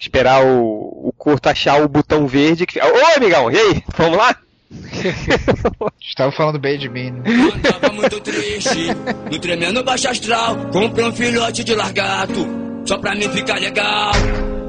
esperar o, o curto achar o botão verde. Que... Ô, amigão, e aí? Vamos lá? Estava falando bem de mim. Né? tava muito triste, no tremendo baixo astral. Comprei um filhote de largato, só pra mim ficar legal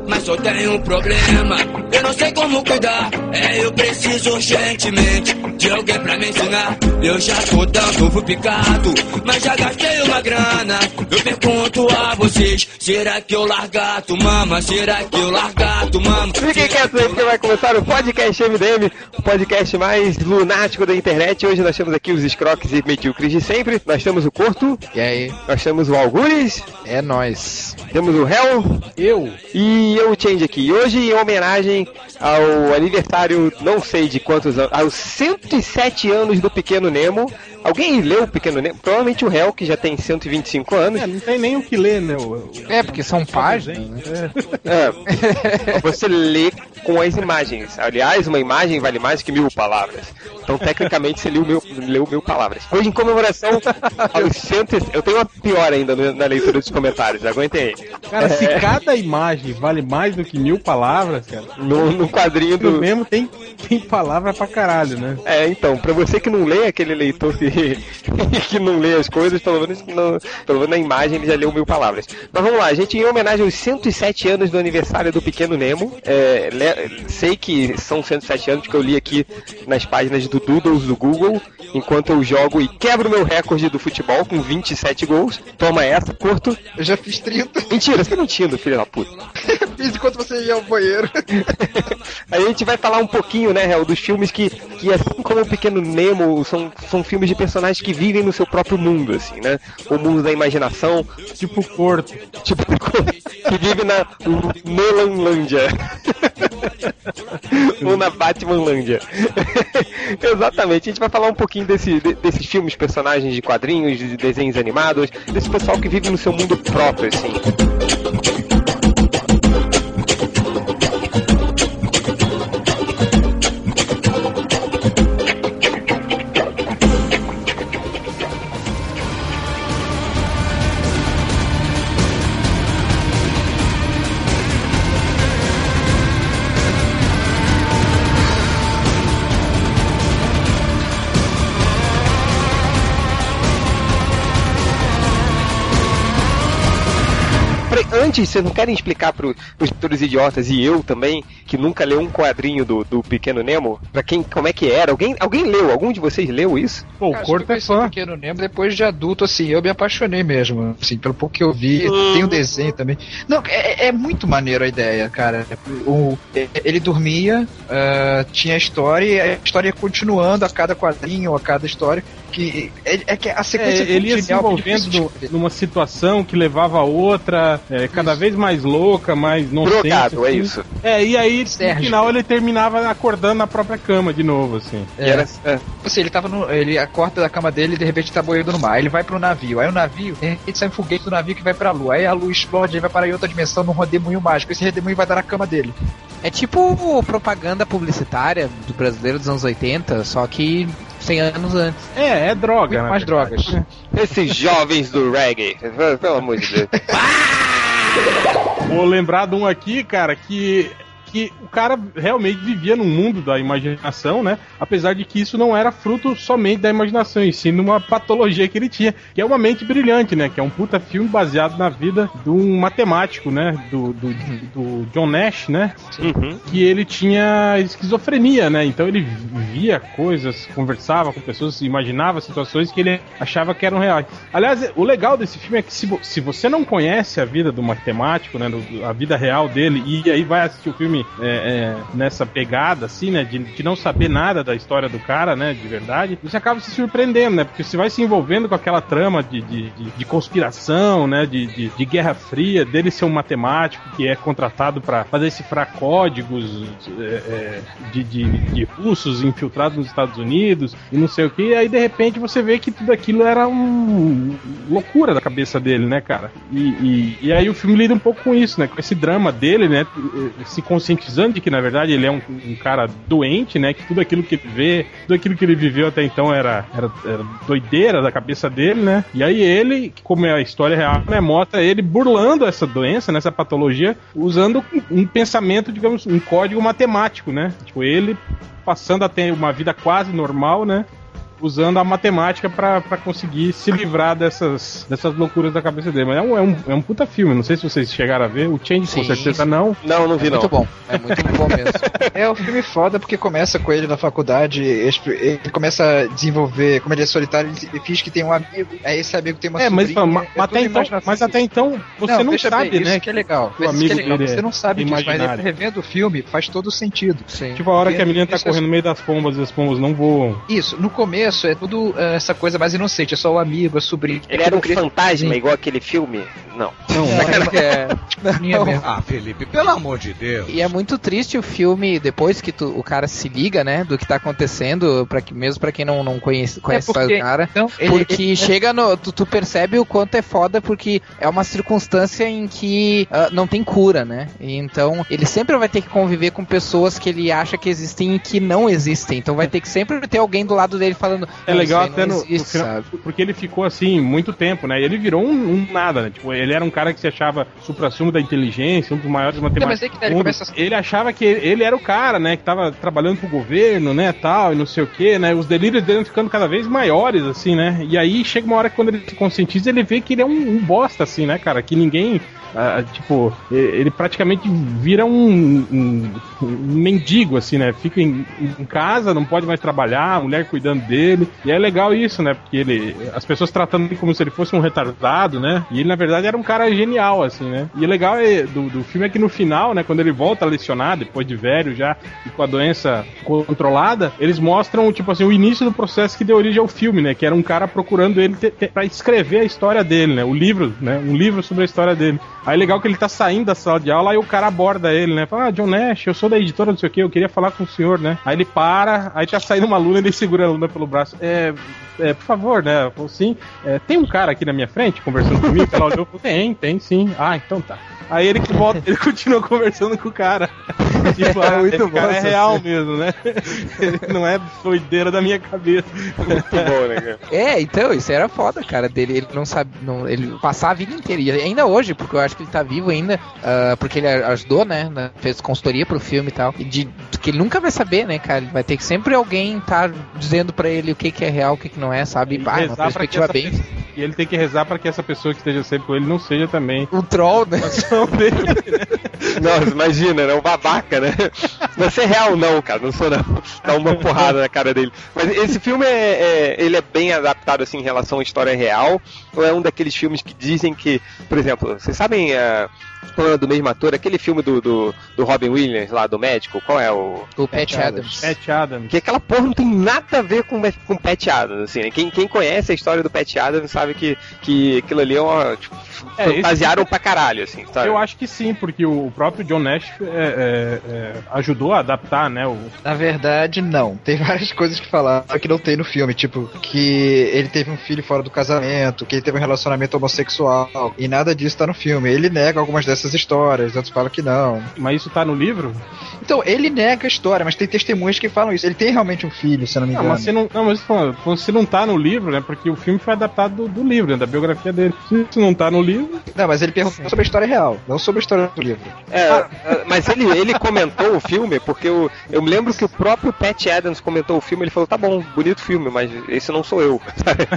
mas só tenho um problema. Eu não sei como cuidar. É, eu preciso urgentemente de alguém pra me ensinar. Eu já tô dando ovo picado, mas já gastei uma grana. Eu pergunto a vocês: será que eu largato, mama? Será que eu largato, mama? Fiquem quietos aí que vai começar o podcast MDM, o podcast mais lunático da internet. Hoje nós temos aqui os escroques e medíocres de sempre. Nós temos o Corto. E aí? Nós temos o Algures. É nós. Temos o Hell. Eu. E eu, Change aqui. Hoje, em homenagem ao aniversário, não sei de quantos anos, aos 107 anos do Pequeno Nemo. Alguém leu o Pequeno Nemo? Provavelmente o Hell, que já tem 125 anos. É, não tem nem o que ler, né? O, o, é, porque são páginas. Né? É. Você lê com as imagens. Aliás, uma imagem vale mais que mil palavras. Então, tecnicamente, você leu mil, leu mil palavras. Hoje, em comemoração aos 100... Eu tenho uma pior ainda na leitura dos comentários. Aguentem aí. Cara, é... se cada imagem vale mais do que mil palavras, cara... No, no quadrinho do... mesmo tem, tem palavra pra caralho, né? É, então, pra você que não lê aquele leitor que, que não lê as coisas, pelo menos, no, pelo menos na imagem ele já leu mil palavras. Mas vamos lá, a gente, em homenagem aos 107 anos do aniversário do Pequeno Nemo, é, sei que são 107 anos que eu li aqui nas páginas do Doodles do Google, enquanto eu jogo e quebro meu recorde do futebol com 27 gols. Toma essa, curto. Eu já fiz 30. Mentira, você tá mentindo, filho da puta. fiz enquanto você ia ao banheiro. a gente vai falar um pouquinho, né, Hel, dos filmes que, que assim como o Pequeno Nemo, são, são filmes de personagens que vivem no seu próprio mundo, assim, né? O mundo da imaginação. Tipo Corto. Tipo que vive na Melanlândia. Ou na Batmanlândia. Exatamente, a gente vai falar um pouquinho desse, de, desses filmes, personagens de quadrinhos, de desenhos animados, desse pessoal que vive no seu mundo próprio, assim. Antes, vocês não querem explicar para os idiotas e eu também, que nunca leu um quadrinho do, do Pequeno Nemo, para quem, como é que era? Alguém, alguém leu? Algum de vocês leu isso? Pô, o Corto é fã. Pequeno Nemo depois de adulto, assim, eu me apaixonei mesmo, assim, pelo pouco que eu vi, hum. tem o um desenho também. Não, é, é, muito maneiro a ideia, cara. O, ele dormia, uh, tinha a história e a história ia continuando a cada quadrinho, a cada história que é, é que a sequência é, ele ia se envolvendo numa situação que levava a outra, é, cada vez mais louca, mais nonsense. Drogado, é assim. é isso. É, e aí Sérgio. no final ele terminava acordando na própria cama de novo, assim. É. Era, é. Assim, ele tava no. Ele acorda da cama dele e de repente tá boiando no mar. Aí ele vai pro navio. Aí o navio, ele sai um foguete do navio que vai pra lua. Aí a lua explode, ele vai para outra dimensão num redemoinho mágico. Esse redemoinho vai dar na cama dele. É tipo propaganda publicitária do brasileiro dos anos 80, só que 100 anos antes. É, é droga. Mais drogas. Esses jovens do reggae, pelo amor de Deus. Vou lembrar de um aqui, cara, que que o cara realmente vivia num mundo da imaginação, né? Apesar de que isso não era fruto somente da imaginação, e sim numa patologia que ele tinha, que é uma mente brilhante, né? Que é um puta filme baseado na vida de um matemático, né? Do, do, do John Nash, né? Uhum. Que ele tinha esquizofrenia, né? Então ele via coisas, conversava com pessoas, imaginava situações que ele achava que eram reais. Aliás, o legal desse filme é que se, se você não conhece a vida do matemático, né? A vida real dele, e aí vai assistir o filme é, é, nessa pegada, assim, né? De, de, não saber nada da história do cara, né? De verdade, você acaba se surpreendendo, né? Porque você vai se envolvendo com aquela trama de, de, de, conspiração, né? De, de, Guerra Fria, dele ser um matemático que é contratado para fazer cifrar códigos é, é, de, de, russos infiltrados nos Estados Unidos e não sei o que. E aí, de repente, você vê que tudo aquilo era um loucura da cabeça dele, né, cara? E, e, e aí o filme lida um pouco com isso, né? Com esse drama dele, né? Se conscientizar conscientizando de que, na verdade, ele é um, um cara doente, né? Que tudo aquilo que ele vê, tudo aquilo que ele viveu até então era, era, era doideira da cabeça dele, né? E aí ele, como é a história real, né? Mostra ele burlando essa doença, nessa patologia, usando um pensamento, digamos, um código matemático, né? Tipo, ele passando a ter uma vida quase normal, né? Usando a matemática para conseguir se livrar dessas, dessas loucuras da cabeça dele. Mas é um, é, um, é um puta filme, não sei se vocês chegaram a ver. O Change sim, com certeza sim. não. Não, não vi é não. Muito bom, é muito bom mesmo. é um filme foda porque começa com ele na faculdade, ele começa a desenvolver, como ele é solitário, ele finge que tem um amigo, aí esse amigo tem uma é, sobrinha. Mas, mas, até então, mas até então você não, não sabe, bem, né? Isso que é legal. O amigo que é legal. Você não sabe disso, mas revendo o filme faz todo sentido. Sim. Tipo a hora que a menina tá correndo no meio das pombas e as pombas não voam. Isso, no começo é tudo uh, essa coisa mais inocente, é só o amigo, a sobrinha. Ele era um fantasma, igual aquele filme? Não. Não, não é. Não. Ah, Felipe, pelo amor de Deus. E é muito triste o filme, depois que tu, o cara se liga, né, do que tá acontecendo, para que, mesmo pra quem não, não conhece, conhece é porque, o cara. Então, porque ele, chega no. Tu, tu, percebe o quanto é foda, porque é uma circunstância em que uh, não tem cura, né? Então, ele sempre vai ter que conviver com pessoas que ele acha que existem e que não existem. Então vai ter que sempre ter alguém do lado dele falando. É legal até no, existe, no final, porque ele ficou assim muito tempo, né? E ele virou um, um, nada, né? Tipo, ele era um cara que se achava supra-sumo da inteligência, um dos maiores matemáticos. Não, ele, começa... ele achava que ele era o cara, né? Que tava trabalhando pro governo, né? Tal, e não sei o que, né? Os delírios dele ficando cada vez maiores, assim, né? E aí chega uma hora que quando ele se conscientiza, ele vê que ele é um, um bosta, assim, né, cara? Que ninguém Tipo, ele praticamente vira um, um, um, mendigo, assim, né? Fica em, em, casa, não pode mais trabalhar, a mulher cuidando dele. E é legal isso, né? Porque ele. As pessoas tratando ele como se ele fosse um retardado, né? E ele, na verdade, era um cara genial, assim, né? E o legal é, do, do filme é que no final, né? Quando ele volta a lecionar, depois de velho já, e com a doença controlada, eles mostram, tipo assim, o início do processo que deu origem ao filme, né? Que era um cara procurando ele para escrever a história dele, né? O livro, né? Um livro sobre a história dele. Aí legal que ele tá saindo da sala de aula e o cara aborda ele, né? Fala, ah, John Nash, eu sou da editora, não sei o que, eu queria falar com o senhor, né? Aí ele para, aí tá saindo uma aluna ele segura a aluna pelo braço. É, é por favor, né? Falou assim, é, tem um cara aqui na minha frente conversando comigo? Ela olhou tem, tem sim. Ah, então tá. Aí ele que volta, ele continua conversando com o cara. Tipo, ah, muito bom. É real mesmo, né? Ele não é doideira da minha cabeça. Muito bom, né, cara? É, então, isso era foda, cara, dele. Ele não sabe. Não, ele passar a vida inteira. E ainda hoje, porque eu acho que ele tá vivo ainda, uh, porque ele ajudou, né? Fez consultoria pro filme e tal. E de, que ele nunca vai saber, né, cara? Vai ter que sempre alguém tá dizendo pra ele o que, que é real, o que, que não é, sabe? Ah, uma perspectiva bem. Pessoa, e ele tem que rezar para que essa pessoa que esteja sempre com ele não seja também. Um troll, né? Não, imagina, né? Um babaca, né? Não ser real, não, cara. Não sou, não. Dá uma porrada na cara dele. Mas esse filme é, é, ele é bem adaptado, assim, em relação à história real. Ou é um daqueles filmes que dizem que, por exemplo, vocês sabem. Uh, do mesmo ator, aquele filme do, do, do, Robin Williams lá, do médico, qual é o. O Pat, Adams. Pat Adams. Que aquela porra não tem nada a ver com, com Pat Adams, assim, né? Quem, quem conhece a história do Pat Adams sabe que, que aquilo ali é uma. Tipo, é, fantasiaram esse... pra caralho, assim, sabe? Eu acho que sim, porque o próprio John Nash é, é, é, ajudou a adaptar, né? O... Na verdade, não. Tem várias coisas que falaram que não tem no filme, tipo, que ele teve um filho fora do casamento, que ele teve um relacionamento homossexual, e nada disso tá no filme. Ele nega algumas dessas histórias, outros falam que não. Mas isso tá no livro? Então, ele nega a história, mas tem testemunhas que falam isso. Ele tem realmente um filho, se não me engano. Não, mas se não, não, mas se não tá no livro, né? Porque o filme foi adaptado do, do livro, né, da biografia dele. Se não tá no livro. Não, mas ele perguntou sobre a história real, não sobre a história do livro. É, ah. mas ele, ele comentou o filme, porque eu, eu me lembro que o próprio Pat Adams comentou o filme, ele falou, tá bom, bonito filme, mas esse não sou eu.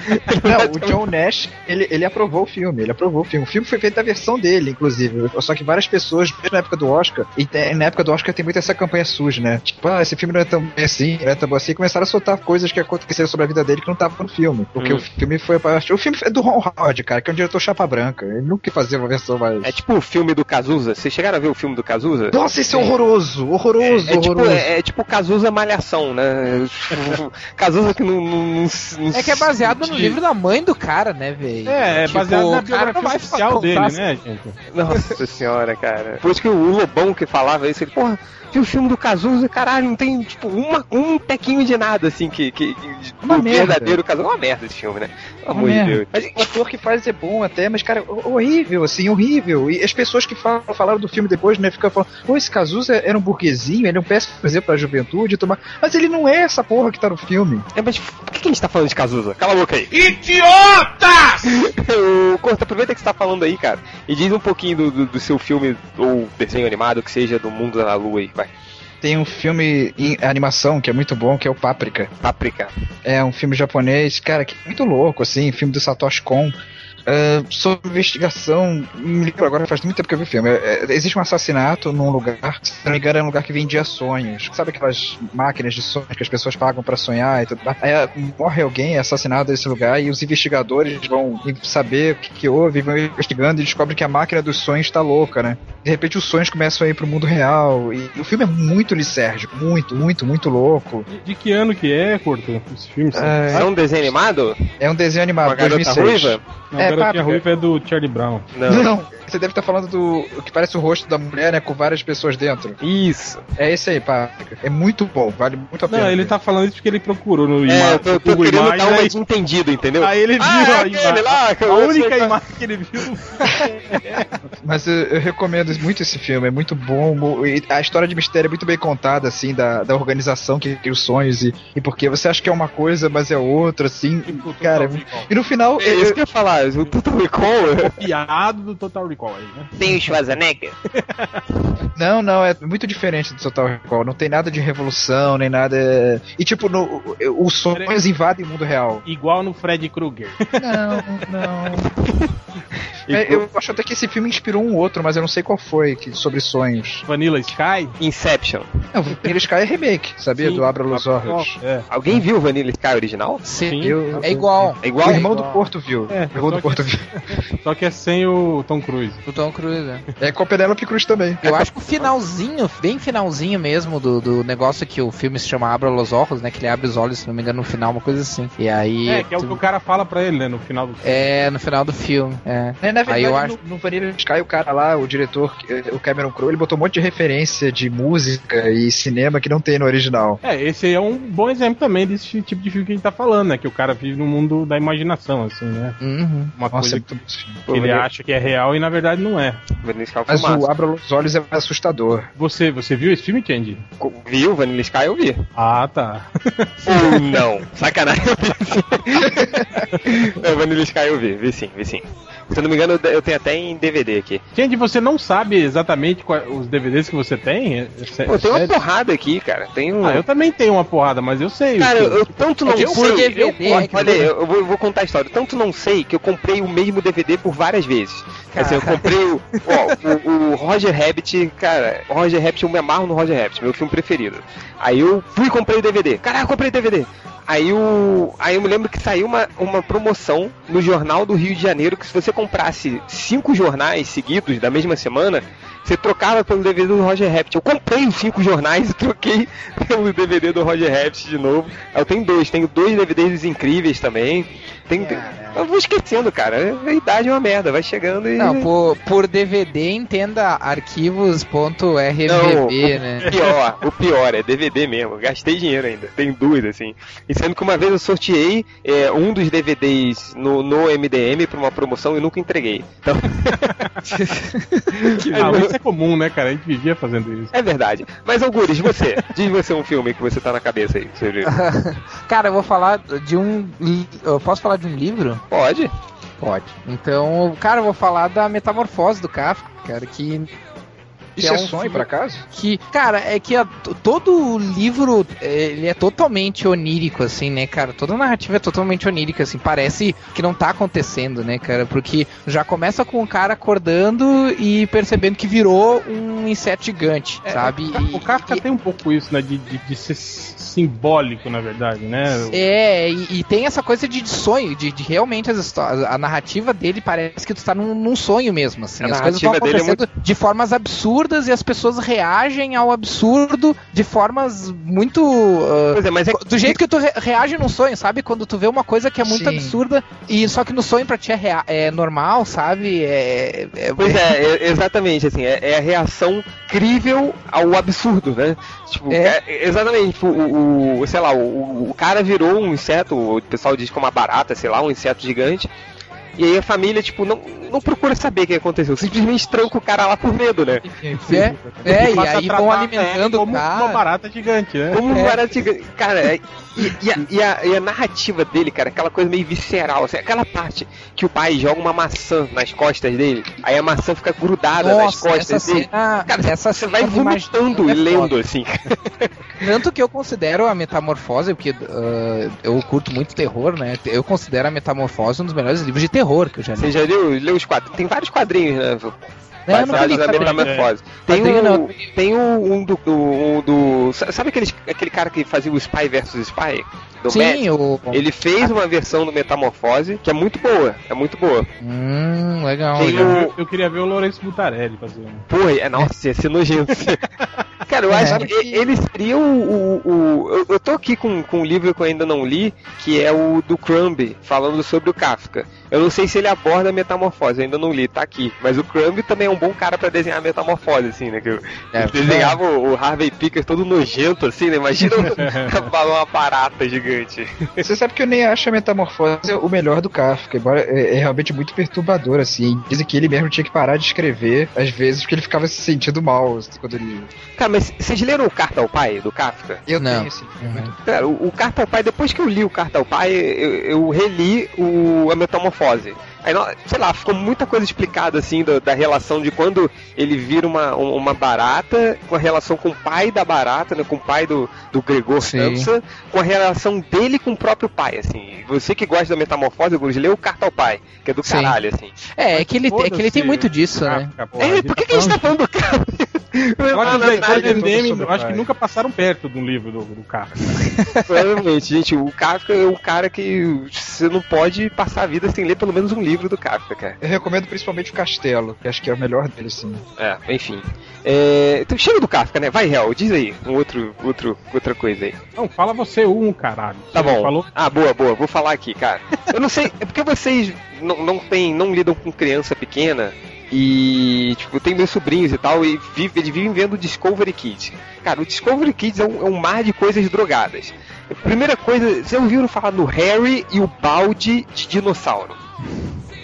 não, o John Nash, ele, ele aprovou o filme, ele aprovou o filme. O filme foi feito da versão dele, inclusive. Só que várias pessoas, na época do Oscar, e na época do Oscar tem muito essa campanha suja, né? Tipo, ah, esse filme não é tão bem assim, não é tão assim, e começaram a soltar coisas que aconteceram sobre a vida dele que não estavam no filme. Porque hum. o filme foi. O filme é do Ron Howard, cara, que é um diretor chapa branca. Ele nunca fazia uma versão mais. É tipo o filme do Cazuza. Vocês chegaram a ver o filme do Cazuza? Nossa, esse é horroroso, horroroso, é, é tipo, horroroso. Tipo, é, é, tipo Cazuza Malhação, né? Cazuza que não, não, não, É que é baseado no livro da mãe do cara, né, velho? É, é tipo, baseado na biografia oficial dele, né, gente? Nossa senhora, cara. Por isso que o Lobão que falava isso, ele, porra, viu o filme do Cazuza, caralho, não tem, tipo, uma, um tequinho de nada, assim, que, que, que do verdadeiro Cazuza. É uma merda esse filme, né? Pelo amor de Deus. Mas o ator que faz é bom até, mas, cara, horrível, assim, horrível. E as pessoas que falam, falaram do filme depois, né, ficam falando, pô, esse Cazuza era um burguesinho, ele é um péssimo exemplo pra juventude, tomar... mas ele não é essa porra que tá no filme. É, mas por que a gente tá falando de Cazuza? Cala a boca aí. Idiotas! Corta, aproveita que você tá falando aí, cara, e diz um pouquinho do, do, do seu filme ou desenho animado, que seja do Mundo da Lua aí, vai. Tem um filme em animação que é muito bom, que é o Páprica. Páprica. É um filme japonês, cara, que é muito louco, assim, filme do Satoshi Kon. Uh, sobre investigação, me lembro agora, faz muito tempo que eu vi o filme. É, existe um assassinato num lugar, se não me engano, é um lugar que vendia sonhos. Sabe aquelas máquinas de sonhos que as pessoas pagam para sonhar e tudo mais? Aí morre alguém, é assassinado nesse lugar, e os investigadores vão saber o que, que houve, vão investigando e descobrem que a máquina dos sonhos está louca, né? De repente os sonhos começam a ir pro mundo real. E o filme é muito lisérgico, muito, muito, muito louco. De, de que ano que é, Curto? Os filmes é, é um desenho animado? É um desenho animado, Uma 2006. Ruiva? Não, é, Garotinha Ruiva é do Charlie Brown. Não. não. Você deve estar falando do que parece o rosto da mulher, né? Com várias pessoas dentro. Isso. É esse aí, pá. É muito bom, vale muito a pena. Não, ele tá falando isso porque ele procurou no É, eu tô, tô querendo imagem, dar uma aí... entendido, entendeu? Aí ele viu ah, a, imagem. Lá, a única imagem que ele viu. Mas eu, eu, recomendo muito esse filme, é muito bom. A história de mistério é muito bem contada, assim, da, da organização que cria os sonhos e, e porque você acha que é uma coisa, mas é outra, assim. E, cara, e no final. É isso que eu ia falar, o Total Recall. É piado do Total Recall aí, né? Tem o Schwarzenegger? não, não, é muito diferente do Total Recall. Não tem nada de revolução, nem nada. E tipo, no, os sonhos invadem o mundo real. Igual no Fred Krueger. Não, não. É, eu acho até que esse filme inspirou um outro, mas eu não sei qual foi, que, sobre sonhos. Vanilla Sky? Inception. Não, Vanilla Sky é remake, sabia? Sim. Do Abra Los Olhos. É. Alguém viu Vanilla Sky original? Sim. Sim. Eu, é igual. É igual? O irmão é igual. do Porto viu. É, o irmão do Porto Só que é sem o Tom Cruise. O Tom Cruise, é. É com a Penélope Cruz também. Eu acho que o finalzinho, bem finalzinho mesmo, do, do negócio que o filme se chama Abra Los Olhos, né? Que ele abre os olhos, se não me engano, no final, uma coisa assim. E aí. É, que é o que o cara fala pra ele, né? No final do filme. É, no final do filme. É. é na verdade, aí eu acho... no, no Vanilla Sky, o cara lá, o diretor, o Cameron Crowe, ele botou um monte de referência de música e cinema que não tem no original. É, esse aí é um bom exemplo também desse tipo de filme que a gente tá falando, né? Que o cara vive no mundo da imaginação, assim, né? Uhum. Uma Nossa, coisa que, que ele acha que é real e na verdade não é. Mas o Abra os Olhos é assustador. Você, você viu esse filme, Candy? Viu, Vanilla Sky eu vi. Ah, tá. Ou não. Sacanagem. é, Vanilla Sky eu vi, vi sim, vi sim. Se eu não me engano, eu tenho até em DVD aqui. Gente, você não sabe exatamente quais, os DVDs que você tem? É, é Pô, tem uma porrada aqui, cara. Tem um... Ah, eu também tenho uma porrada, mas eu sei. Cara, eu, eu tanto não é sei. DVD, eu, é olha, eu, vou, eu vou contar a história. Tanto não sei que eu comprei o mesmo DVD por várias vezes. Assim, eu comprei o, ó, o, o, Roger Rabbit, cara, o Roger Rabbit, eu me amarro no Roger Rabbit, meu filme preferido. Aí eu fui e comprei o DVD. Caraca, comprei o DVD. Aí, o, aí eu me lembro que saiu uma, uma promoção no Jornal do Rio de Janeiro que se você comprasse cinco jornais seguidos da mesma semana, você trocava pelo DVD do Roger Rabbit. Eu comprei os cinco jornais e troquei pelo DVD do Roger Rabbit de novo. Eu tenho dois, tenho dois DVDs incríveis também. Tem, eu vou esquecendo, cara. A idade é uma merda, vai chegando e. Não, por, por DVD entenda arquivos.rmvb, né? O pior, o pior, é DVD mesmo. Gastei dinheiro ainda. Tem dúvida, assim. E sendo que uma vez eu sorteei é, um dos DVDs no, no MDM pra uma promoção e nunca entreguei. Então. ah, isso é comum, né, cara? A gente vivia fazendo isso. É verdade. Mas, Algures, você, diz você um filme que você tá na cabeça aí. Você cara, eu vou falar de um. Eu posso falar de um livro? Pode. Pode. Então, cara, eu vou falar da Metamorfose do Kafka, cara, que isso é, é um sonho, por acaso? Que, cara, é que a, todo o livro é, ele é totalmente onírico, assim, né, cara? Toda a narrativa é totalmente onírica, assim. Parece que não tá acontecendo, né, cara? Porque já começa com o cara acordando e percebendo que virou um inseto gigante, é, sabe? O Kafka e, tem um pouco isso, né? De, de, de, ser simbólico, na verdade, né? É, e, e tem essa coisa de, sonho, de, de realmente as histórias. A narrativa dele parece que tu tá num, num sonho mesmo, assim. A as coisas estão acontecendo muito... de formas absurdas absurdas e as pessoas reagem ao absurdo de formas muito. Uh, Pois é, mas é do jeito que tu re- reage num sonho, sabe? Quando tu vê uma coisa que é muito Sim. absurda e só que no sonho pra ti é, rea- é normal, sabe? É, é- Pois é, é, exatamente, assim, é, é a reação crível ao absurdo, né? Tipo, É. é- exatamente, tipo, o, o- sei lá, o, o cara virou um inseto, o pessoal diz que é uma barata, sei lá, um inseto gigante. E aí a família, tipo, não, não procura saber o que aconteceu, simplesmente tranca o cara lá por medo, né? É, é, e Passa a aí vão alimentando como uma cara. barata gigante, né? Como um É. barata gigante. Cara, é- e, e a, e a- e a narrativa dele, cara, aquela coisa meio visceral, assim, aquela parte que o pai joga uma maçã nas costas dele, aí a maçã fica grudada nas Nossa, costas essa dele. cena, Cara, essa você vai eu vomitando e é lendo, assim. Tanto que eu considero a Metamorfose, porque uh, eu curto muito terror, né? Eu considero a Metamorfose um dos melhores livros de terror que eu já li. Você já leu, leu os quadros? Tem vários quadrinhos, né? Eu nunca Baseados na metamorfose. Tem, Quadrinho o, não. tem o, um do, do, um do- Sabe aquele, aquele cara que fazia o Spy vs Spy? Do Matt? Sim, o. Ele fez uma versão do Metamorfose que é muito boa. É muito boa. Hum, legal. Tem legal. o- Eu, eu queria ver o Lourenço Butarelli fazendo. Porra, é, nossa, ia ser nojento. Cara, eu É. acho que ele seria o. o, o- eu, eu tô aqui com, com um livro que eu ainda não li, que é o do Crumb, falando sobre o Kafka. Eu não sei se ele aborda a metamorfose, eu ainda não li, tá aqui. Mas o Crumb também é um bom cara pra desenhar a metamorfose, assim, né? Que eu, É, ele desenhava o, o Harvey Pickers todo nojento, assim, né? Imagina um- uma barata gigante. Você sabe que eu nem acho a Metamorfose o melhor do Kafka, embora é, é realmente muito perturbador, assim. Dizem que ele mesmo tinha que parar de escrever, às vezes, porque ele ficava se sentindo mal assim, quando ele. Cara, mas vocês leram o Carta ao Pai, do Kafka? Eu Não. tenho, assim. Uhum. Cara, o, o Carta ao Pai, depois que eu li o Carta ao Pai, eu, eu reli o, a Metamorfose. Aí, nó- sei lá, ficou muita coisa explicada, assim, da, da relação de quando ele vira uma, um- uma barata, com a relação com o pai da barata, né, com o pai do, do Gregor. Samsa, com a relação dele com o próprio pai, assim. Você que gosta da Metamorfose, Gurus, lê o Carta ao Pai, que é do Sim. caralho, assim. É, é que ele, é que ele tem muito disso, né? Kafka, pô, É, por que, que a gente tá falando do cara? Eu acho que os do MDM, eu acho que nunca passaram perto de um livro do, do Kafka. Provavelmente, gente, o Kafka é o cara que você não pode passar a vida sem ler pelo menos um livro do Kafka, cara. Eu recomendo principalmente o Castelo, que acho que é o melhor dele, sim. É, enfim. É, então chega do Kafka, né? Vai, Real, diz aí um outro, outro, outra coisa aí. Não, fala você um, caralho. Tá bom. Falou Ah, boa, boa, vou falar aqui, cara. Eu não sei, é porque vocês não, não, tem, não lidam com criança pequena e, tipo, tem meus sobrinhos e tal, e vive, eles vivem vendo o Discovery Kids. Cara, o Discovery Kids é um, é um mar de coisas drogadas. Primeira coisa, vocês ouviram falar no Harry e o balde de dinossauro?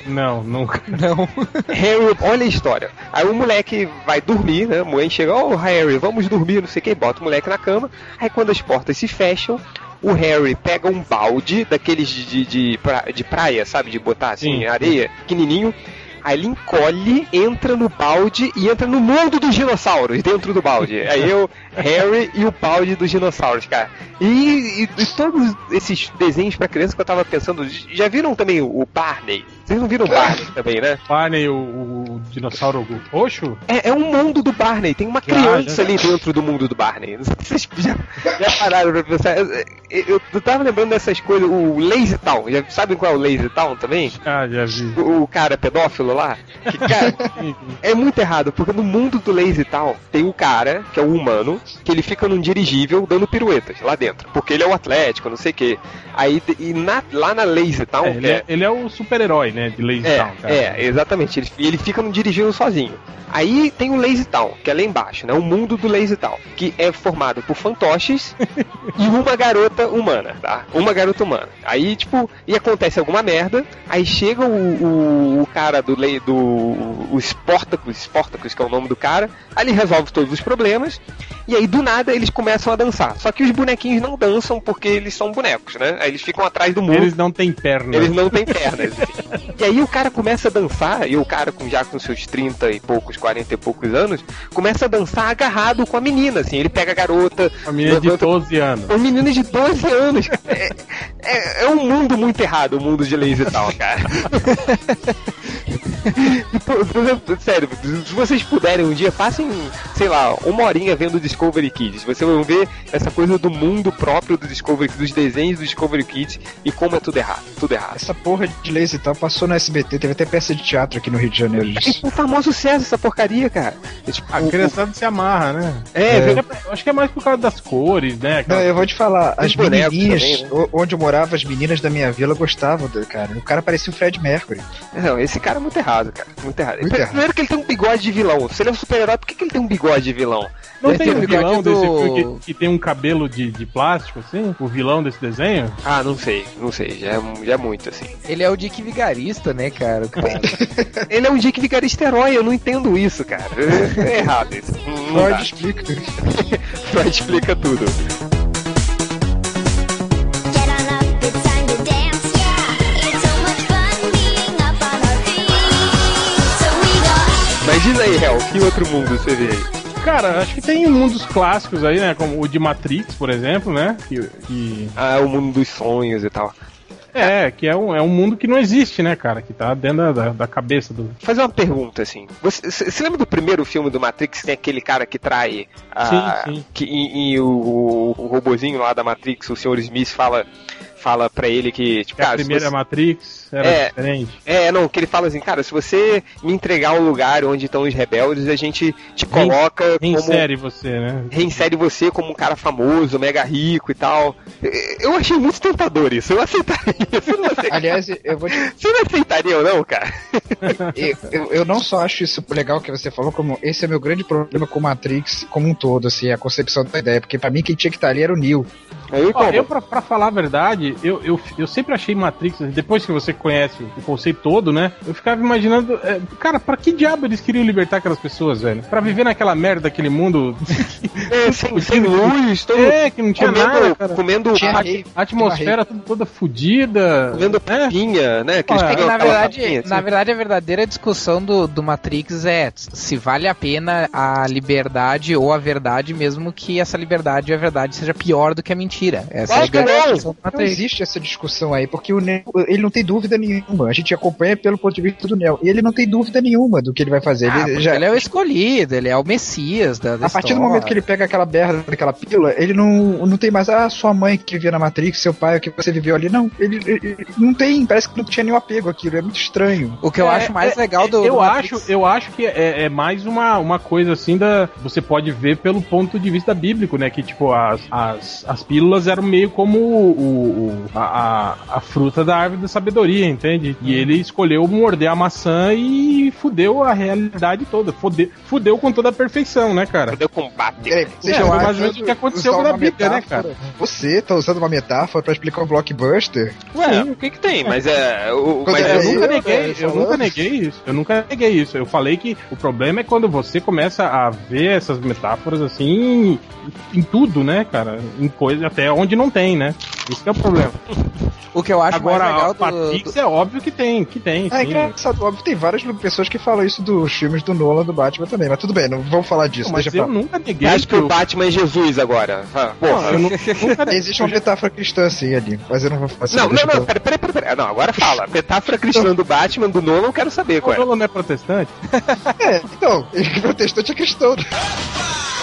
Não, nunca. Não. Harry, olha a história. Aí o moleque vai dormir, né? A mãe chega, ô Harry, vamos dormir, não sei o que, bota o moleque na cama. Aí quando as portas se fecham, o Harry pega um balde daqueles de, de, de, pra- de praia, sabe? De botar assim, Sim. areia, pequenininho. Aí ele encolhe, entra no balde e entra no mundo dos dinossauros dentro do balde. Aí eu, Harry e o balde dos dinossauros, cara. E, e- e todos esses desenhos pra criança que eu tava pensando, já viram também o Barney? Vocês não viram o Barney também, né? Barney, o, o dinossauro roxo? É, é um mundo do Barney, tem uma Já, criança já. ali dentro do mundo do Barney. Não sei se Vocês já, já pararam pra pensar? Eu, eu, eu tava lembrando dessas coisas, o Lazy Town, já sabem qual é o Lazy Town também? Ah, já vi. O, o cara pedófilo lá? Que, cara, é muito errado, porque no mundo do Lazy Town tem o cara, que é o humano, que ele fica num dirigível dando piruetas lá dentro, porque ele é o atlético, não sei o quê. Aí, e na- lá na Lazy Town, É, ele, é, ele é o super-herói, né? De Lazy é, Town, cara. é, exatamente. Ele, ele fica no dirigível sozinho. Aí tem o Lazy Town, que é lá embaixo, né? O mundo do Lazy Town, que é formado por fantoches e uma garota humana, tá? Uma garota humana. Aí, tipo, e acontece alguma merda, aí chega o, o, o cara do, do o Sportacus, Sportacus, que é o nome do cara, aí ele resolve todos os problemas, e aí do nada eles começam a dançar. Só que os bonequinhos não dançam porque eles são bonecos, né? Aí eles ficam atrás do muro. Eles não têm perna. Eles não têm pernas. E aí o cara começa a dançar, e o cara com já com seus 30 e poucos, 40 e poucos anos, começa a dançar agarrado com a menina, assim. Ele pega a garota. A menina de levanta- 12 anos. Uma menina de 12 anos. É, é- é um mundo muito errado, o mundo de Lazy Town, cara. Sério, se vocês puderem um dia, passem, sei lá, uma horinha vendo o Discovery Kids. Vocês vão ver essa coisa do mundo próprio do Discovery dos desenhos do Discovery Kids e como é tudo errado. Tudo errado. Essa porra de laser e tal passou no SBT, teve até peça de teatro aqui no Rio de Janeiro. É um famoso sucesso essa porcaria, cara. É, tipo, a criançada se amarra, né? É, é. acho que é mais por causa das cores, né? Aquela... Não, eu vou te falar, as menininhas, também, né? onde eu morava, as meninas da minha vila gostavam do cara. O cara parecia o Fred Mercury. Não, esse cara é muito errado, cara. Muito errado. Muito Primeiro errado. que ele tem um bigode de vilão. Se ele é um super-herói, por que, que ele tem um bigode de vilão? Não tem um vilão do... desse filme que, que, tem um cabelo de, de plástico, assim? O vilão desse desenho? Ah, não sei, não sei. Já é, já é muito, assim. Ele é o Dick Vigarista, né, cara? cara. ele é um Dick Vigarista herói, eu não entendo isso, cara. É errado isso. Freud explica. Freud explica tudo. Mas diz aí, Hel, que outro mundo você vê aí? Cara, acho que tem mundos clássicos aí, né? Como o de Matrix, por exemplo, né? Que, que... Ah, é o mundo dos sonhos e tal. É, que é um, é um mundo que não existe, né, cara? Que tá dentro da, da cabeça do. Fazer uma pergunta, assim. Você, você lembra do primeiro filme do Matrix? Tem aquele cara que trai. A, sim, sim. Que, e, e o, o, robozinho lá da Matrix, o Sr. Smith, fala fala para ele que, tipo, cara, a primeira você... Matrix era é, diferente. É, não, que ele fala assim, cara, se você me entregar um lugar onde estão os rebeldes, a gente te coloca Reinsere como... você, né? Reinsere você como um cara famoso, mega rico e tal. Eu achei muito tentador isso, eu aceitaria. Você não aceitaria. Aliás, eu vou te... Você não aceitaria ou não, cara? eu, eu, eu, não só acho isso legal que você falou, como esse é meu grande problema com Matrix como um todo, assim, a concepção da ideia, porque para mim quem tinha que estar ali era o Neo. Eu, eu pra, pra, falar a verdade, eu, eu, eu sempre achei Matrix, depois que você conhece o conceito todo, né? Eu ficava imaginando, é, cara, pra que diabo eles queriam libertar aquelas pessoas, velho? Pra viver naquela merda daquele mundo. é, sem, sem luz, todo, é, que não tinha comendo, nada, cara. comendo tinha a, atmosfera toda, toda fodida. Comendo né? pinha, né? Que é, na, verdade, papinha, assim. na verdade, a verdadeira discussão do, do Matrix é se vale a pena a liberdade ou a verdade, mesmo que essa liberdade e a verdade seja pior do que a mentira. Essa é a não. não existe essa discussão aí, porque o Neo, ele não tem dúvida nenhuma. A gente acompanha pelo ponto de vista do Neo. E ele não tem dúvida nenhuma do que ele vai fazer. Ah, ele, já... ele é o escolhido, ele é o Messias da, da A partir do momento que ele pega aquela berra daquela pílula, ele não, não tem mais, ah, sua mãe que vivia na Matrix, seu pai, o que você viveu ali. Não, ele, ele, não tem, parece que não tinha nenhum apego aquilo, é muito estranho. O que eu é, acho mais é, legal do. Eu, do acho, eu acho que é, é, mais uma, uma coisa assim da. Você pode ver pelo ponto de vista bíblico, né? Que tipo, as, as, as pílulas eram meio como o, o a, a, fruta da árvore da sabedoria, entende? E ele escolheu morder a maçã e fudeu a realidade toda. Fudeu, fudeu com toda a perfeição, né, cara? Fudeu com bate. É, é, foi mais ou menos o que aconteceu na Bíblia, né, cara? Você tá usando uma metáfora pra explicar um blockbuster? Ué, o que que tem? Mas é. O, mas é, eu nunca neguei, eu nunca neguei isso. Eu nunca neguei isso. Eu falei que o problema é quando você começa a ver essas metáforas assim em tudo, né, cara? Em coisas até onde não tem, né? Isso é o problema. O que eu acho Agora, mais legal do... É óbvio que tem, que tem. É engraçado, óbvio, tem várias pessoas que falam isso dos filmes do Nolan do Batman também, mas tudo bem, não vamos falar disso. Não, mas deixa eu pra... nunca neguei. Acho que o Batman é Jesus agora. Ah, porra, eu nunca... Existe uma metáfora cristã assim ali, mas eu não vou falar Não, não, não, peraí, peraí, peraí. Não, agora fala. Metáfora cristã do Batman, do Nolan, eu quero saber qual é. O Nolan não é protestante? é, então, protestante é cristão.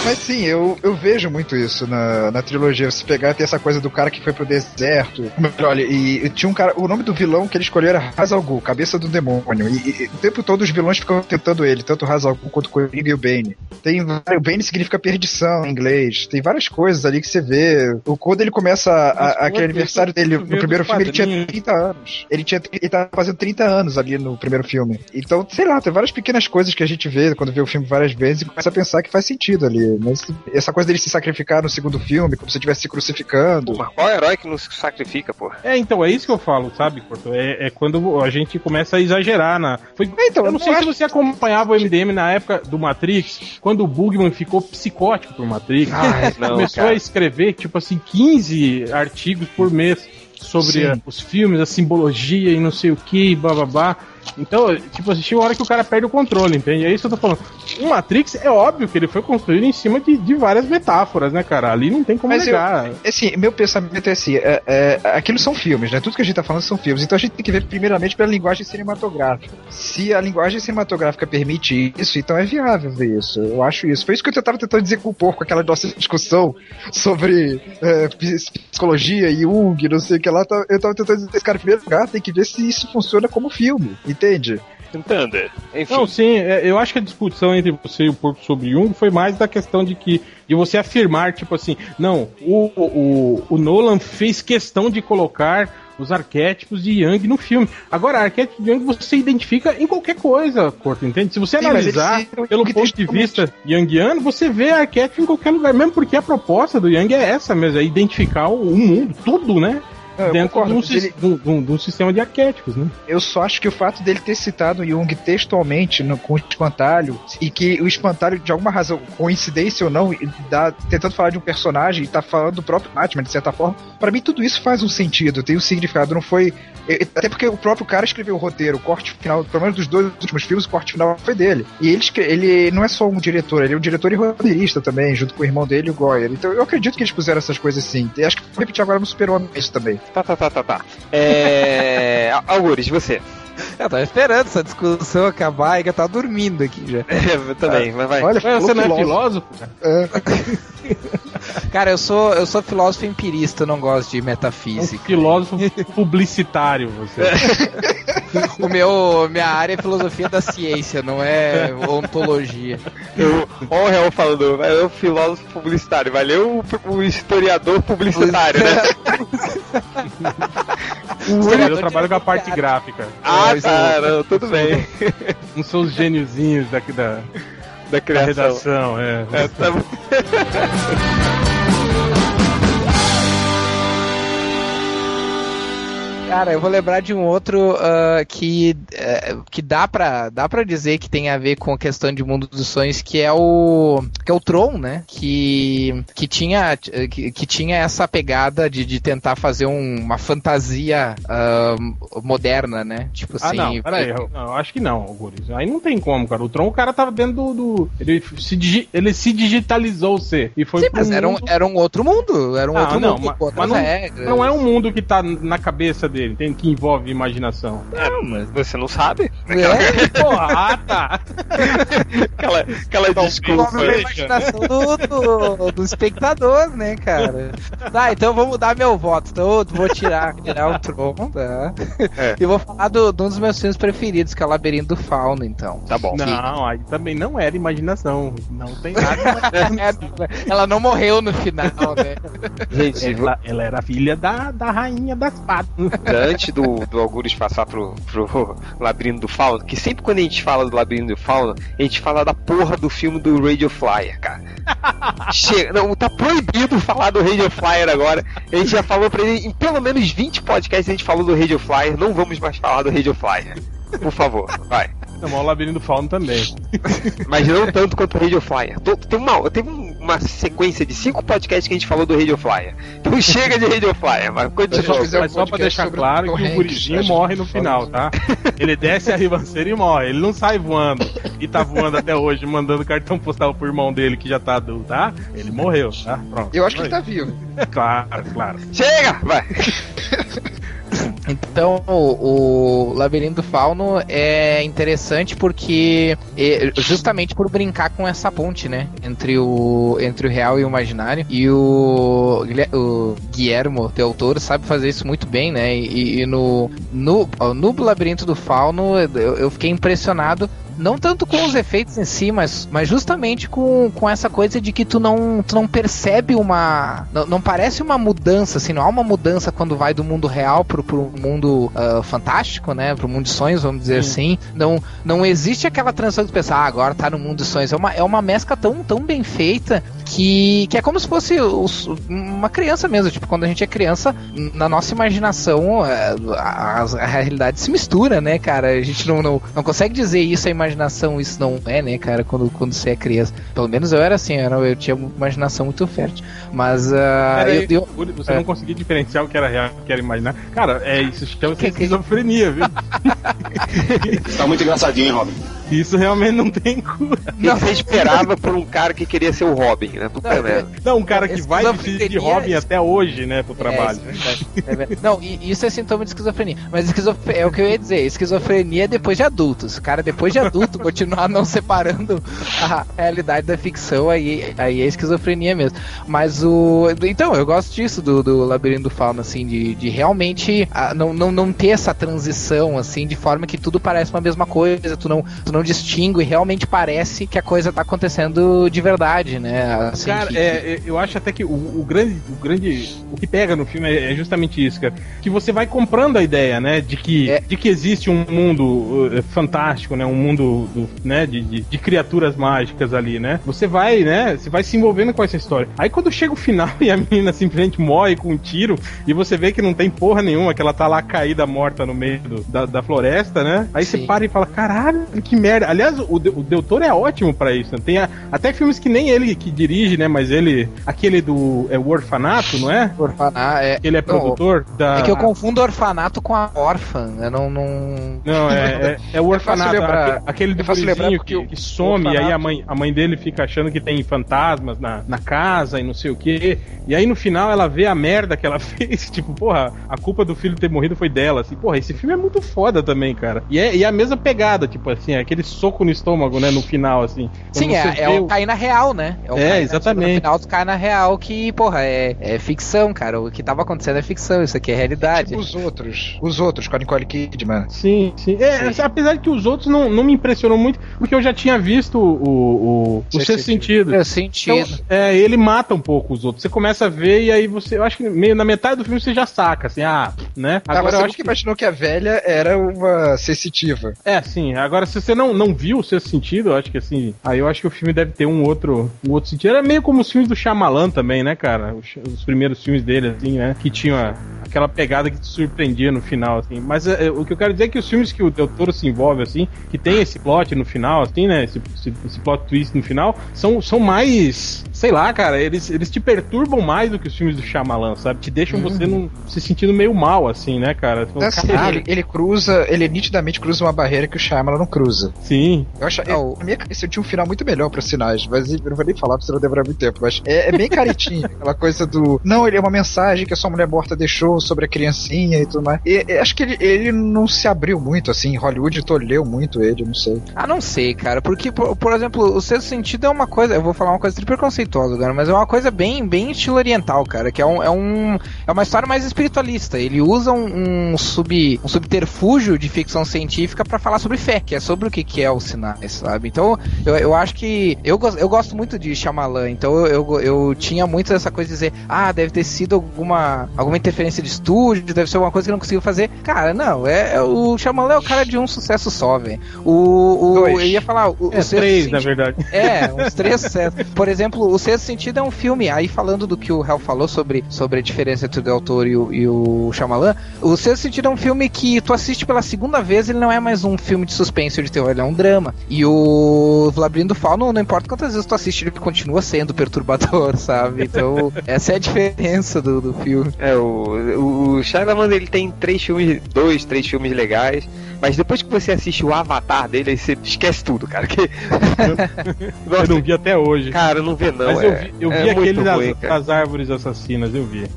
Mas sim, eu, eu vejo muito isso na, na trilogia. Você pegar tem essa coisa do cara que foi pro deserto. Olha, e, e tinha um cara. O nome do vilão que ele escolheu era Hazalgu, cabeça do demônio. E, e, o tempo todo os vilões ficam tentando ele, tanto o Hazalgu quanto o Coringa e o Bane. Tem, o Bane significa perdição em inglês. Tem várias coisas ali que você vê. O, quando ele começa a, a, aquele aniversário dele no primeiro filme, ele tinha 30 anos. Ele, tinha, ele tava fazendo 30 anos ali no primeiro filme. Então, sei lá, tem várias pequenas coisas que a gente vê quando vê o filme várias vezes e começa a pensar que faz sentido ali. Mas essa coisa dele se sacrificar no segundo filme, como se estivesse se crucificando. Pô, mas qual herói que não se sacrifica, pô? É, então, é isso que eu falo, sabe, Porto? É, é quando a gente começa a exagerar na. Foi... É, então, eu não sei se você acompanhava o MDM na época do Matrix, quando o Bugman ficou psicótico por Matrix. Ah, não, começou cara. a escrever, tipo assim, 15 artigos por mês sobre a, os filmes, a simbologia e não sei o que, bababá. Então, tipo, assistir uma hora que o cara perde o controle, entende? É isso que eu tô falando. O Matrix é óbvio que ele foi construído em cima de, de várias metáforas, né, cara? Ali não tem como Mas negar. Eu, assim, meu pensamento é assim: é, é, aquilo são filmes, né? Tudo que a gente tá falando são filmes. Então a gente tem que ver primeiramente pela linguagem cinematográfica. Se a linguagem cinematográfica permite isso, então é viável ver isso. Eu acho isso. Foi isso que eu tava tentando dizer com o porco, aquela nossa discussão sobre é, psicologia e Jung, não sei o que lá. Eu tava tentando dizer, cara, em primeiro lugar, tem que ver se isso funciona como filme, entende? Entender. Enfim. Não, sim, é, eu acho que a discussão entre você e o Porco sobre Jung foi mais da questão de que de você afirmar, tipo assim, não, o, o, o Nolan fez questão de colocar os arquétipos de Yang no filme. Agora, arquétipo de Yang você identifica em qualquer coisa, Corto, entende? Se você Sim, analisar pelo ponto de vista Yangiano, você vê arquétipo em qualquer lugar, mesmo porque a proposta do Yang é essa mesmo, é identificar o mundo, tudo, né? É, dentro de um, ele... de, um, de um, sistema de arquétipos, né? Eu só acho que o fato dele ter citado Jung textualmente no, com o espantalho, e que o espantalho, de alguma razão, coincidência ou não, dá, tentando falar de um personagem e tá falando do próprio Batman, de certa forma, para mim tudo isso faz um sentido, tem um significado, não foi. Até porque o próprio cara escreveu o roteiro, o corte final, pelo menos dos dois últimos filmes, o corte final foi dele. E ele, ele não é só um diretor, ele é um diretor e roteirista também, junto com o irmão dele, o Goyer. Então eu acredito que eles puseram essas coisas assim. E acho que repetir agora no Super-Homem isso também. Tá, tá, tá, tá, tá. É. Algures, você. Eu tava esperando essa discussão acabar e que eu tava dormindo aqui já. É, eu também, mas vai. Olha, você não é filósofo? Cara? É. cara, eu sou, eu sou filósofo empirista, eu não gosto de metafísica. Um filósofo publicitário, você. o meu, minha área é filosofia da ciência, não é ontologia. Olha o Real falando, é o filósofo publicitário, valeu o, o historiador publicitário, né? Eu trabalho com a parte gráfica. Ah, tá, não, tudo bem. Não são os gêniozinhos daqui da, da, criação. da redação, é. é tá... Cara, eu vou lembrar de um outro uh, que, uh, que dá pra, dá pra dizer que tem a ver com a questão de mundo dos sonhos, que é o que é o Tron, né? Que, que, tinha, que, que tinha essa pegada de, de tentar fazer um, uma fantasia uh, moderna, né? Tipo ah, assim. Ah, não, peraí, eu, não, acho que não, Guris. Aí não tem como, cara. O Tron, o cara tava dentro do. do ele, se digi, ele se digitalizou, se e foi Sim, mas era um, era um outro mundo. Era um ah, outro não, mundo. Mas, mas não, não é um mundo que tá na cabeça dele dele, tem que envolve imaginação. Não, mas você não sabe? É? Porra, ah, tá. aquela aquela desculpa. a imaginação do, do, do, espectador, né, cara? Tá, então vou mudar meu voto. Então vou tirar, tirar o Tron, tá? É. E vou falar do, de um dos meus filmes preferidos, que é o Labirinto do Fauno, então. Tá bom. Não, aí também não era imaginação. Não tem nada. ela não morreu no final, né? Gente, ela, ela era filha da, da rainha das patas antes do, do Algures passar pro, pro Labirinto do Fauno, que sempre quando a gente fala do Labirinto do Fauno, a gente fala da porra do filme do Radio Flyer, cara. Chega, não, tá proibido falar do Radio Flyer agora. A gente já falou pra ele, em pelo menos 20 podcasts a gente falou do Radio Flyer, não vamos mais falar do Radio Flyer. Por favor, vai. Não, mas o Labirinto do Fauno também. Mas não tanto quanto o Radio Flyer. Tem uma, tem uma sequência de cinco podcasts que a gente falou do Radio Flyer. Então chega de Radio Flyer, mas continua. Mas, mas só pra deixar claro que o gurizinho morre no final, tá? Ele desce a ribanceira e morre. Ele não sai voando e tá voando até hoje, mandando cartão postal pro irmão dele que já tá adulto, tá? Ele morreu, tá? Pronto. Eu acho que ele tá vivo. Claro, claro. Chega! Vai! Então, o, o Labirinto Fauno é interessante porque justamente por brincar com essa ponte, né, entre o entre o real e o imaginário. E o, o Guillermo Del Toro sabe fazer isso muito bem, né? E, e no, no no Labirinto do Fauno eu, eu fiquei impressionado não tanto com os efeitos em si, mas, mas justamente com, com essa coisa de que tu não, tu não percebe uma. Não, não parece uma mudança, assim, não há uma mudança quando vai do mundo real pro, pro mundo uh, fantástico, né? Pro mundo de sonhos, vamos dizer Sim. assim. Não, não existe aquela transição de pensar, ah, agora tá no mundo de sonhos. É uma, é uma mescla tão, tão bem feita que, que é como se fosse os, uma criança mesmo. Tipo, quando a gente é criança, na nossa imaginação, a, a, a realidade se mistura, né, cara? A gente não, não, não consegue dizer isso é imaginação, isso não é, né, cara, quando, quando você é criança. Pelo menos eu era assim, eu, era, eu tinha uma imaginação muito fértil. Mas. Uh, eu, eu, você é. não conseguia diferenciar o que era real o que era imaginar. Cara, é isso chama que, esquizofrenia, viu? tá muito engraçadinho, hein, Robin? Isso realmente não tem cura. Não. Você esperava por um cara que queria ser o Robin, né? Puta não, merda. Não, um cara que vai vestir de Robin é... até hoje, né, pro trabalho. É, é, é não, isso é sintoma de esquizofrenia. Mas esquizofrenia, é o que eu ia dizer, esquizofrenia é depois de adultos. O cara, depois de adulto, continuar não separando a realidade da ficção, aí, aí é esquizofrenia mesmo. Mas o. Então, eu gosto disso do, do Labirinto do Fauna, assim, de, de realmente a, não, não, não ter essa transição, assim, de forma que tudo parece uma mesma coisa, tu não, tu não não distingo e realmente parece que a coisa tá acontecendo de verdade, né? Assim, cara, que... é, eu acho até que o, o, grande, o grande, o que pega no filme é, é, justamente isso, cara, que você vai comprando a ideia, né, de que, é. de que existe um mundo uh, fantástico, né, um mundo, do, né, de, de, de, criaturas mágicas ali, né? Você vai, né, você vai se envolvendo com essa história. Aí quando chega o final e a menina simplesmente morre com um tiro e você vê que não tem porra nenhuma, que ela tá lá caída morta no meio do, da, da floresta, né? Aí Sim. você para e fala, caralho, que merda merda. Aliás, o, o Del Toro é ótimo para isso. Né? Tem a, até filmes que nem ele que dirige, né? Mas ele. Aquele do. É o Orfanato, não é? Orfanato, é. Ele é produtor não, da. É que eu confundo Orfanato com a Órfã. Eu não. Não, não é, é, é, o Orfanato. Lembrar, aquele do gurizinho que, que some, e aí a mãe, a mãe dele fica achando que tem fantasmas na, na casa e não sei o quê. E aí no final ela vê a merda que ela fez. Tipo, porra, a culpa do filho ter morrido foi dela. Assim, porra, esse filme é muito foda também, cara. E é, e é a mesma pegada, tipo assim, é aquele soco no estômago, né? No final, assim. Sim, é, é o cair na real, né? É, é exatamente. No final, tu cai na real que, porra, é, é ficção, cara. O que tava acontecendo é ficção, isso aqui é realidade. Tipo os outros. Os outros, com a Nicole Kidman. Sim, sim. É, sim. Apesar de que os outros não, não me impressionou muito, porque eu já tinha visto o, o, o sexto sentido. É, sentido. Então, é, ele mata um pouco os outros. Você começa a ver e aí você. Eu acho que meio, na metade do filme você já saca, assim, ah, né? Ah, Agora ah, você eu acho que imaginou que a velha era uma sensitiva. É, sim. Agora, se você não, não viu o sexto sentido, eu acho que assim. Aí eu acho que o filme deve ter um outro, um outro sentido. Era meio como os filmes do Shyamalan também, né, cara? Os, os primeiros filmes dele, assim, né? Que tinha aquela pegada que te surpreendia no final, assim. Mas é, o que eu quero dizer é que os filmes que o Del Toro se envolve, assim, que tem esse plot no final, assim, né? Esse, esse, esse plot twist no final, são, são mais. Sei lá, cara, eles, eles te perturbam mais do que os filmes do Shyamalan, sabe? Te deixam uhum. você num, se sentindo meio mal, assim, né, cara? Fala, assim, ele, ele, cruza, ele nitidamente cruza uma barreira que o Shyamalan não cruza. Sim. Eu acho, eu, na minha cabeça eu tinha um final muito melhor para sinais, mas eu não vou nem falar porque senão demorar muito tempo. Mas é, é bem caretinho, aquela coisa do. Não, ele é uma mensagem que a sua mulher morta deixou sobre a criancinha e tudo mais. E, e, acho que ele, ele não se abriu muito, assim. Hollywood tolheu muito ele, não sei. Ah, não sei, cara. Porque, por, por exemplo, o sexto sentido é uma coisa. Eu vou falar uma coisa preconceituosa agora, mas é uma coisa bem, bem estilo oriental, cara. Que é, um, é, um, é uma história mais espiritualista. Ele usa um, um, sub, um subterfúgio de ficção científica para falar sobre fé, que é sobre o que, que é os sinais, sabe? Então, eu, eu acho que. Eu, eu gosto muito de Shyamalan, então eu, eu, eu tinha muito essa coisa de dizer, ah, deve ter sido alguma, alguma interferência de estúdio, deve ser alguma coisa que não conseguiu fazer. Cara, não, é, é o Shyamalan é o cara de um sucesso só, velho. O, o eu ia falar, o, é, o três, sentido, na verdade. É, uns três sucessos. Por exemplo, o Sexto Sentido é um filme, aí falando do que o Hell falou sobre, sobre a diferença entre o Del Toro e o, e o Shyamalan, o Sexto Sentido é um filme que tu assiste pela segunda vez, ele não é mais um filme de suspense ou de terror, ele é um drama. E o Labirinto do Fauno, não importa quantas vezes tu assiste, ele continua sendo perturbador, sabe? Então, essa é a diferença do, do filme. É, o, o Shyamalan, ele tem três filmes, dois, três filmes legais, mas depois que você assiste o Avatar dele, aí você esquece tudo, cara. Que... eu não vi até hoje. Cara, não vê não. Mas eu é, vi, eu vi é aquele ruim, das, das, árvores assassinas, eu vi.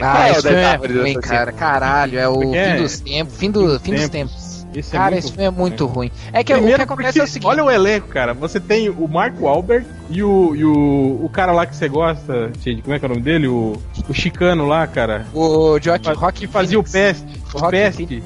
Ah, isso é ruim, cara. Caralho, é o fim dos tempos, fim, do, fim dos tempos. Esse é cara, muito... esse filme é muito ruim. É que Primeiro, o que acontece é o seguinte. Olha o elenco, cara. Você tem o Mark Wahlberg e o, e o, o cara lá que você gosta, Shade, como é que é o nome dele? O, o chicano lá, cara. O Joaquim Rock que fazia Phoenix. o Pest. O, Pest.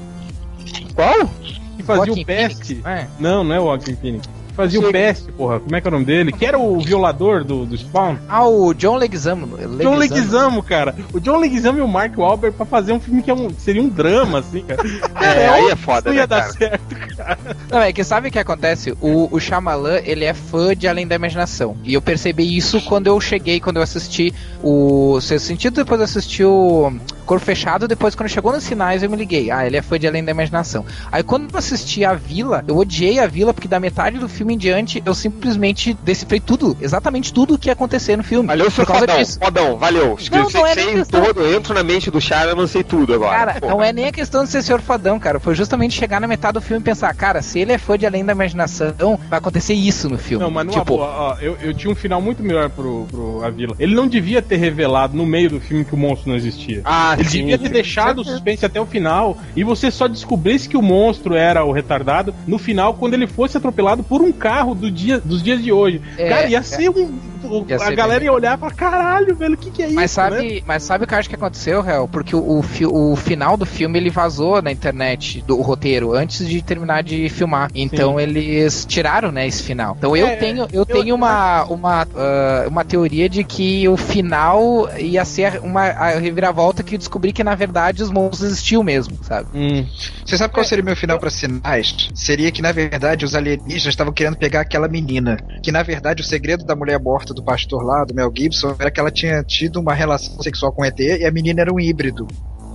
Qual? Que fazia o Pest. É. Não, não é o Joaquim Phoenix fazia o Pest, porra. Como é que é o nome dele? Que era o violador do, do Spawn. Ah, o John Leguizamo. Leguizamo. John Leguizamo, cara. O John Leguizamo e o Mark Wahlberg pra fazer um filme que é um, seria um drama, assim, cara. É, é aí é foda, né, ia dar cara? certo, cara. Não, é que sabe o que acontece? O, o Shyamalan, ele é fã de Além da Imaginação. E eu percebi isso quando eu cheguei, quando eu assisti o Sexto Sentido, depois assisti o Corpo Fechado, depois quando chegou nos sinais eu me liguei. Ah, ele é fã de Além da Imaginação. Aí quando eu assisti a Vila, eu odiei a Vila porque da metade do filme em diante eu simplesmente decifrei tudo, exatamente tudo o que ia acontecer no filme. Valeu, seu fodão, disso. fodão, valeu. Não, não é questão... todo, eu entro na mente do Chara, eu não sei tudo agora. Cara, Porra. não é nem a questão de ser senhor fodão, cara. Foi justamente chegar na metade do filme e pensar, cara, se ele é fã de Além da Imaginação, vai acontecer isso no filme. Não, mas não tipo... ó, eu, eu tinha um final muito melhor pro, pro A Vila. Ele não devia ter revelado no meio do filme que o monstro não existia. Ah, ele sim. devia ter deixado o suspense até o final e você só descobrisse que o monstro era o retardado no final quando ele fosse atropelado por um carro do dia, dos dias de hoje. É, Cara, ia é. ser um o, a galera ia olhar e falar, caralho, velho, o que, que é mas isso? Sabe, né? Mas sabe o que eu acho que aconteceu, Hel? Porque o, o, o, final do filme ele vazou na internet, do roteiro, antes de terminar de filmar. Então Sim. eles tiraram, né, esse final. Então eu é, tenho, eu, eu tenho uma, uma, uh, uma teoria de que o final ia ser uma a reviravolta que eu descobri que na verdade os monstros existiam mesmo, sabe? Hum. Você sabe qual seria o meu final para sinais? Seria que na verdade os alienígenas estavam querendo pegar aquela menina. Que na verdade o segredo da mulher morta do pastor lá, do Mel Gibson, era que ela tinha tido uma relação sexual com ET e a menina era um híbrido.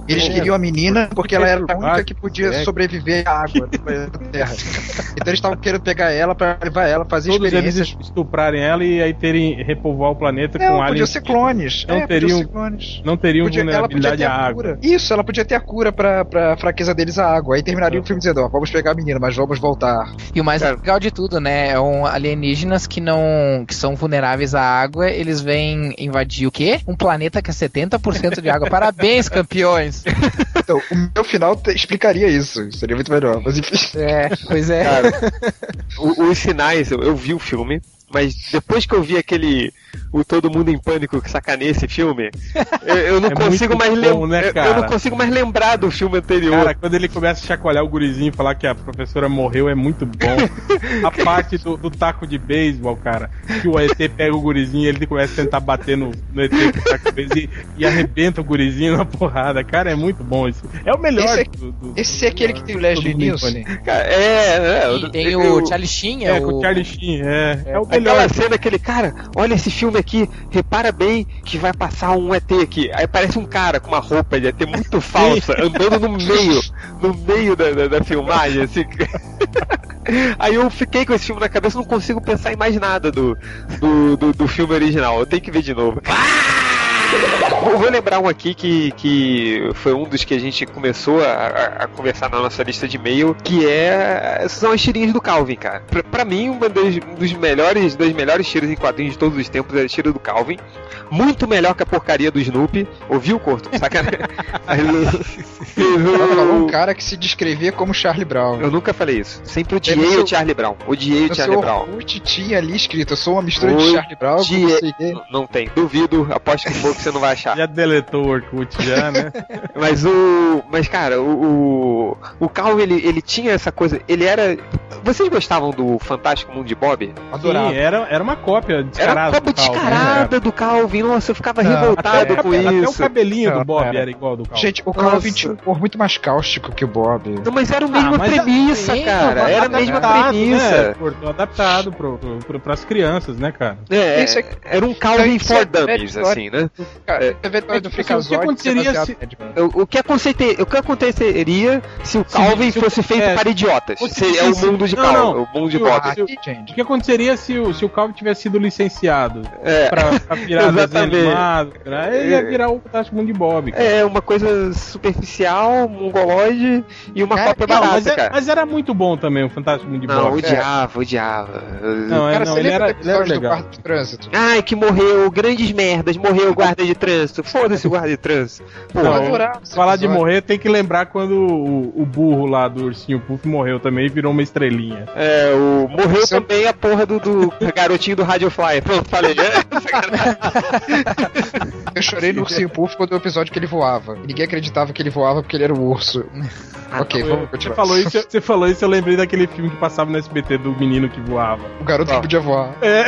Eles é, queriam a menina porque ela era a única que podia é. sobreviver à água da Terra. Então eles estavam querendo pegar ela para levar ela, fazer Todos experiências. Eles estuprarem ela e aí terem repovoar o planeta não, com aliens. Podia ser clones. Não é, teriam, ser clones. Não teriam podia, vulnerabilidade à água. Cura. Isso, ela podia ter a cura pra, pra fraqueza deles à água. Aí terminaria é. o filme dizendo, ó, vamos pegar a menina, mas vamos voltar. E o mais Cara. legal de tudo, né? É um alienígenas que não. que são vulneráveis à água, eles vêm invadir o quê? Um planeta que é 70% de água. Parabéns, campeões! Então, então, o meu final te, explicaria isso. Seria muito melhor, mas enfim. É, pois é. Cara, os sinais, eu, eu vi o filme, mas depois que eu vi aquele o Todo Mundo em Pânico que sacaneia esse filme, eu, eu não é consigo mais lembrar. Né, eu, eu, não consigo mais lembrar do filme anterior. Cara, quando ele começa a chacoalhar o gurizinho e falar que a professora morreu é muito bom. a parte do, do taco de beisebol, cara, que o ET pega o gurizinho e ele começa a tentar bater no, no ET com o taco de beisebol e, e, arrebenta o gurizinho na porrada. Cara, é muito bom isso. É o melhor esse é, do, do, Esse é aquele que tem o Leslie Nielsen. É, é. E tem o Charlie Sheen, é, é o... com o Charlie Sheen, é. É, é o melhor. Aquela cena, aquele cara, olha esse filme aqui, repara bem que vai passar um ET aqui. Aí parece um cara com uma roupa de ET muito falsa, andando no meio, no meio da, da, da filmagem, assim. Aí eu fiquei com esse filme na cabeça, não consigo pensar em mais nada do, do, do, do filme original. Eu tenho que ver de novo. Ah! Vou, lembrar um aqui que, que foi um dos que a gente começou a, a conversar na nossa lista de e-mail, que é são as tirinhas do Calvin, cara. Pra, pra mim, um dos, melhores das melhores tiras em quadrinhos de todos os tempos é a tira do Calvin. Muito melhor que a porcaria do Snoopy. Ouviu, Corto? Sacanagem. um cara que se descrevia como Charlie Brown. Eu nunca falei isso. Sempre odiei seu... o Charlie Brown. Odiei o Charlie Brown. O tinha ali escrito, eu sou uma mistura de Charlie Brown com Não tem. Duvido. Aposto que pouco você não vai achar. Já deletou o Orkut já, né? mas o. Mas, cara, o. O, o Calvin, ele, ele tinha essa coisa. Ele era. Vocês gostavam do Fantástico Mundo de Bob? Adorava. Sim, era, era uma cópia descarada. Era uma cópia do descarada do Calvin. Nossa, eu ficava não, revoltado até, com até isso. Até o cabelinho não, do Bob era. era. igual do Calvin. Gente, o Calvin tinha um humor muito mais cáustico que o Bob. Não, mas era a mesma ah, premissa, cara. Era a mesma premissa. Né? Adaptado pro, pro, pro, pras crianças, né, cara? É, é era um Calvin for Dummies, assim, né? Cara, é, do Freakazoid. O que aconteceria se, o, que aconteceria, o que aconteceria se o Calvin se, fosse feito é, para idiotas? Se, é o mundo de Calvin, o mundo de Bob. O que aconteceria se o, se o Calvin tivesse sido licenciado é. pra, pra virar desenho animado? Ele ia virar o Fantástico Mundo de Bob. Cara. É, uma coisa superficial, mongoloide e uma cara, cópia barata, mas, é, cara. mas era muito bom também o Fantástico Mundo de não, Bob. Não, odiava, odiava. Não, cara, não ele, era, ele era legal. Ai, que morreu, grandes merdas, morreu o guarda de trânsito. Foda-se o guarda de trânsito. Pô, falar de morrer, tem que lembrar quando o, o, burro lá do ursinho Puff morreu também e virou uma estrelinha. É, o morreu também a porra do, do garotinho do Radiofly. Pronto, falei. Eu chorei no Ursinho Puff quando o episódio que ele voava. E ninguém acreditava que ele voava porque ele era o urso. ok, vamos continuar. Você falou, isso, você falou isso, eu lembrei daquele filme que passava no SBT do menino que voava. O garoto que podia voar. É.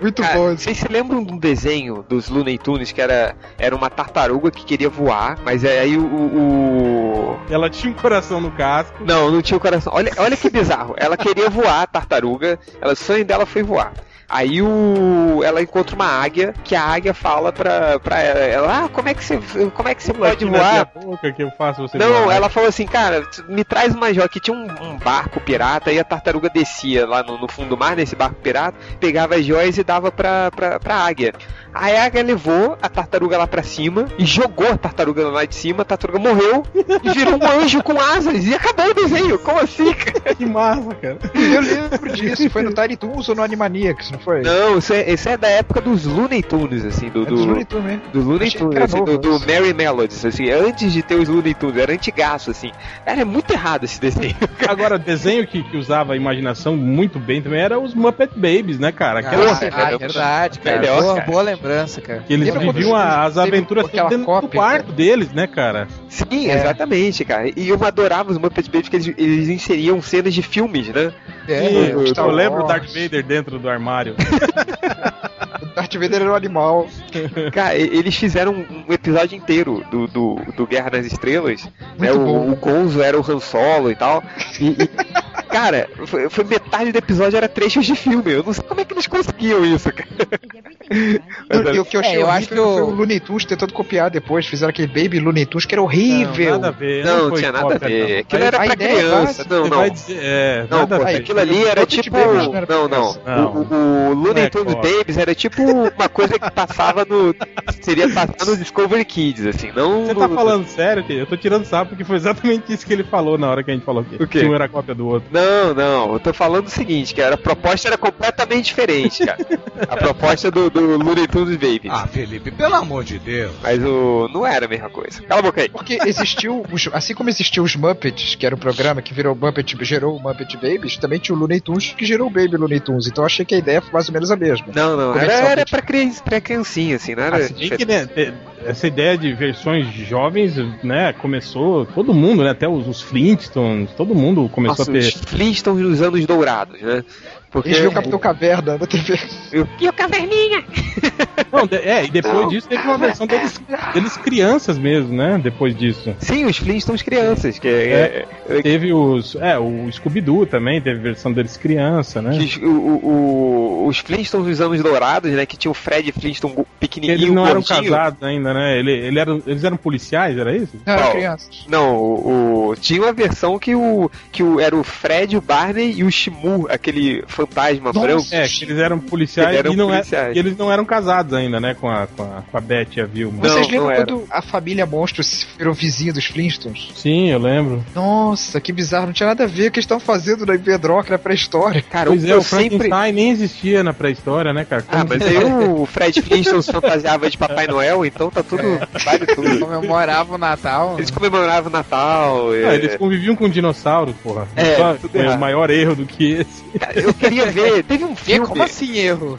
Muito Cara, bom. Vocês se lembram de um desenho dos Looney Tunes que era, era uma tartaruga que queria voar, mas aí o. o- Ela tinha um coração no casco. Não, não tinha o coração. Olha, olha que bizarro. Ela queria voar, a tartaruga. Ela, o sonho dela foi voar. Aí o, ela encontra uma águia, que a águia fala pra, pra ela, ela, ah, como é que você, como é que você pode voar? boca que eu faço você Não, voar. ela falou assim, cara, me traz uma joia. Que tinha um, um barco pirata e a tartaruga descia lá no, no fundo do mar, nesse barco pirata, pegava as joias e dava pra, pra, pra águia. Aí a águia levou a tartaruga lá pra cima e jogou a tartaruga lá de cima, a tartaruga morreu e virou um anjo com asas e acabou o desenho. Como assim, cara? Que massa, cara. Eu lembro disso. Foi no Tiny Toons ou no Animaniacs, não foi? Não, isso é, isso é da época dos Looney Tunes, assim, do. É do... Looney Tunes mesmo. do Looney que Tunes, era assim, do, novo, do isso. Mary Melodies, assim, antes de ter os Looney Tunes, era antigaço, assim. Era é muito errado esse desenho. Agora, desenho que, que usava a imaginação muito bem também era os Muppet Babies, né, cara? Aquela, Ah, cara, é verdade, cara. melhor, boa, cara. boa lembrança, cara. que eles Lembra viviam a- as aventuras dentro do cópia, quarto cara? deles, né, cara? Sim, É. exatamente, cara. E eu adorava os Muppet Babies porque eles, eles inseriam cenas de filmes, né? É, E eu, Star eu lembro o. Darth Vader dentro do armário. O Darth Vader era um animal. Cara, eles fizeram um episódio inteiro do, do, do Guerra nas Estrelas. Né? O, o Gonzo era o Han Solo e tal. E, e, cara, foi, foi metade do episódio era trechos de filme. Eu não sei como é que eles conseguiam isso, cara. Mas, E o que eu achei É, eu acho que o- foi o Looney Tunes tentando copiar depois. Fizeram aquele Baby Looney Tunes que era horrível. Não, nada a ver. Não, não foi tinha nada a ver. Aquilo Aí- era pra é criança. Não, não. dizer, é, Não, pô, aquilo ali era tipo. Babies não era Não. O, o, Looney é Tunes. Babies era tipo uma coisa que passava no. Seria passar no Discovery Kids, assim. Não Você tá falando sério, que eu tô tirando sapo porque foi exatamente isso que ele falou na hora que a gente falou que, que um era cópia do outro. Não, não, eu tô falando o seguinte, cara, a proposta era completamente diferente, cara. A proposta do, do Looney Tunes Babies. Ah, Felipe, pelo amor de Deus. Mas o. não era a mesma coisa. Cala a boca aí. Porque existiu, os- assim como existiu os Muppets, que era o programa que virou Muppet, gerou o Muppet Babies, também tinha o Looney Tunes que gerou o Baby Looney Tunes. Então eu achei que a ideia foi mais ou menos a mesma. Não, não, era, era de- pra, criança, pra criancinha, assim, não era. Bem que, né, essa ideia de versões jovens, né, começou todo mundo, né, até os, os Flintstones, todo mundo começou Nossa, a ter. os Flintstones nos anos dourados, né? Porque. Eles viram o Capitão Caverna na TV. Eu- E o Caverninha? Não, de- é, e depois disso teve uma versão deles, deles crianças mesmo, né, depois disso. Sim, os Flintstones crianças, que é. é- Teve os. É, o Scooby-Doo também, teve versão deles criança, né? que o- o- os Flintstones dos anos dourados, né? Que tinha o Fred Flintstone pequenininho. Eles não eram gordinho. casados ainda, né? Ele, ele eram, eles eram policiais, era isso? Não, eram crianças. Não, o, o- tinha uma versão que o que o, era o Fred, o Barney e o Shimu, aquele fantasma Nossa. branco. É, que eles eram policiais, Eles eram e, não é- policiais. e eles não eram casados ainda, né? Com a, com a, com a Beth e a Vilma. Não, Vocês lembram quando a família Monstro se virou vizinha dos Flintstones? Sim, eu lembro. Nossa, que bizarro. Não tinha nada a ver o que eles estão fazendo na Bedrock, na pré-história. Cara, Pois eu, é, o sempre. Frankenstein nem existia na pré-história, né, cara? Ah, Como mas que- aí o Fred Flintstone se fantasiava de Papai Noel, então tá tudo. Vale tudo. Comemorava o Natal. Eles comemoravam o Natal. Ah, é- eles conviviam com dinossauros, porra. É, Só- tudo foi errado. um maior erro do que esse. Cara, Eu queria ver. Teve um filme. como assim erro?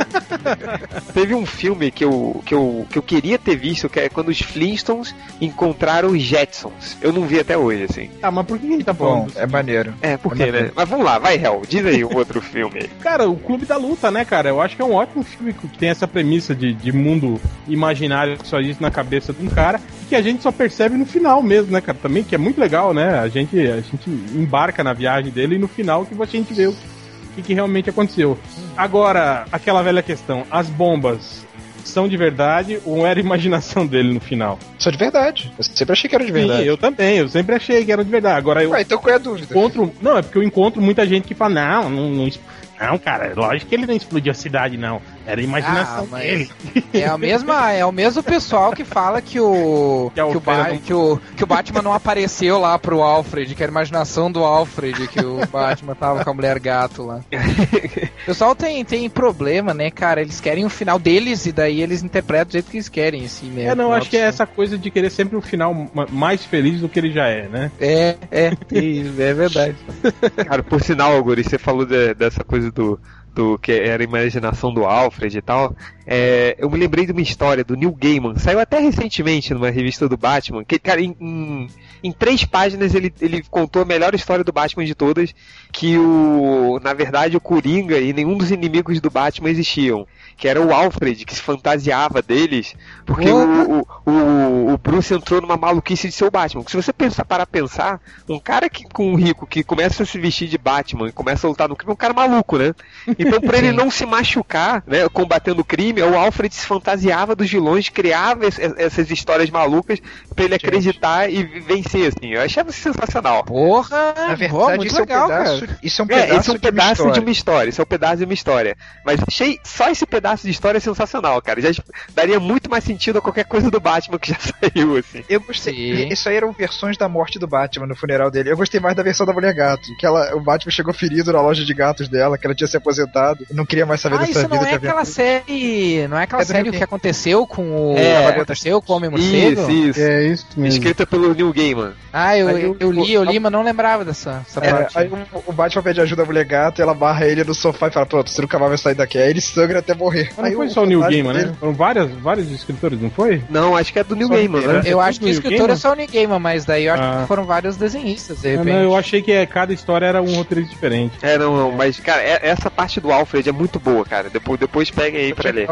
Teve um filme que eu, que, eu, que eu queria ter visto, que é quando os Flintstones encontraram os Jetsons. Eu não vi até hoje, assim. Ah, mas por que gente tá Bom, falando? é maneiro. É, por quê, né? Mas vamos lá, vai, Hel, diz aí um outro filme. Cara, o Clube da Luta, né, cara? Eu acho que é um ótimo filme que tem essa premissa de, de mundo imaginário que só existe na cabeça de um cara e que a gente só percebe no final mesmo, né, cara? Também que é muito legal, né? A gente, a gente embarca na viagem dele e no final que a gente vê o que, que realmente aconteceu. Agora, aquela velha questão: as bombas são de verdade ou era imaginação dele no final? Só de verdade. Eu sempre achei que era de verdade. Sim, eu também, eu sempre achei que era de verdade. Agora eu Ué, então qual é a dúvida? encontro. Não, é porque eu encontro muita gente que fala, não, não, não, não, cara, lógico que ele não explodiu a cidade, não. Era a imaginação Ah, dele. É, a mesma, é o mesmo pessoal que fala que o, Que a que, o Ba- não- que, o, que o Batman não apareceu lá pro Alfred, que era a imaginação do Alfred, que o Batman tava com a mulher gato lá. O pessoal tem, tem problema, né, cara? Eles querem o final deles e daí eles interpretam do jeito que eles querem, assim, né? É, não, acho que é essa coisa de querer sempre um final ma- mais feliz do que ele já é, né? É, é, é verdade. Cara, por sinal, Guri, você falou de- dessa coisa do, do que era a imaginação do Alfred e tal, é, eu me lembrei de uma história do Neil Gaiman, saiu até recentemente numa revista do Batman, que, cara, em, em, em, três páginas ele, ele contou a melhor história do Batman de todas, que o, na verdade, o Coringa e nenhum dos inimigos do Batman existiam que era o Alfred, que se fantasiava deles, porque o, o, o, Bruce entrou numa maluquice de ser o Batman. Se você pensar para pensar, um cara que, com um rico que começa a se vestir de Batman e começa a lutar no crime, é um cara maluco, né? Então, para ele não se machucar, né, combatendo o crime, o Alfred se fantasiava dos vilões, criava essas histórias malucas para ele acreditar e vencer, assim. Eu achava sensacional. Porra! Na verdade, isso, legal, é um pedaço, isso é um pedaço, é, esse é um pedaço de uma história. Isso é um pedaço de uma história. Mas achei só esse pedaço de história é sensacional, cara. Já daria muito mais sentido a qualquer coisa do Batman que já saiu, assim. Eu gostei. Sim. Isso aí eram versões da morte do Batman no funeral dele. Eu gostei mais da versão da mulher gato. Que ela, o Batman chegou ferido na loja de gatos dela, que ela tinha se aposentado. Não queria mais saber ah, dessa vida. Não é aquela série. Não é aquela é série o que aconteceu com o. É, aconteceu com o Homem Morcego? Isso, isso. É isso mesmo. Escrita pelo Neil Gaiman. Ah, eu, eu, eu, li, eu li, mas não lembrava dessa, dessa é, parte. Aí o, o, Batman pede ajuda da mulher gato, ela barra ele no sofá e fala: Pronto, você nunca mais vai sair daqui. Aí ele sangra até morrer. Mas não foi só o Neil Gaiman, né? Foram várias, vários escritores, não foi? Não, acho que é do Neil Gaiman, né? Eu acho que o escritor é só o Neil Gaiman, mas daí eu acho ah. que foram vários desenhistas, de repente. Não, eu achei que é, cada história era um roteirista diferente. É, não, não, mas, cara, é, essa parte do Alfred é muito boa, cara. Depois, depois peguem aí pra ler.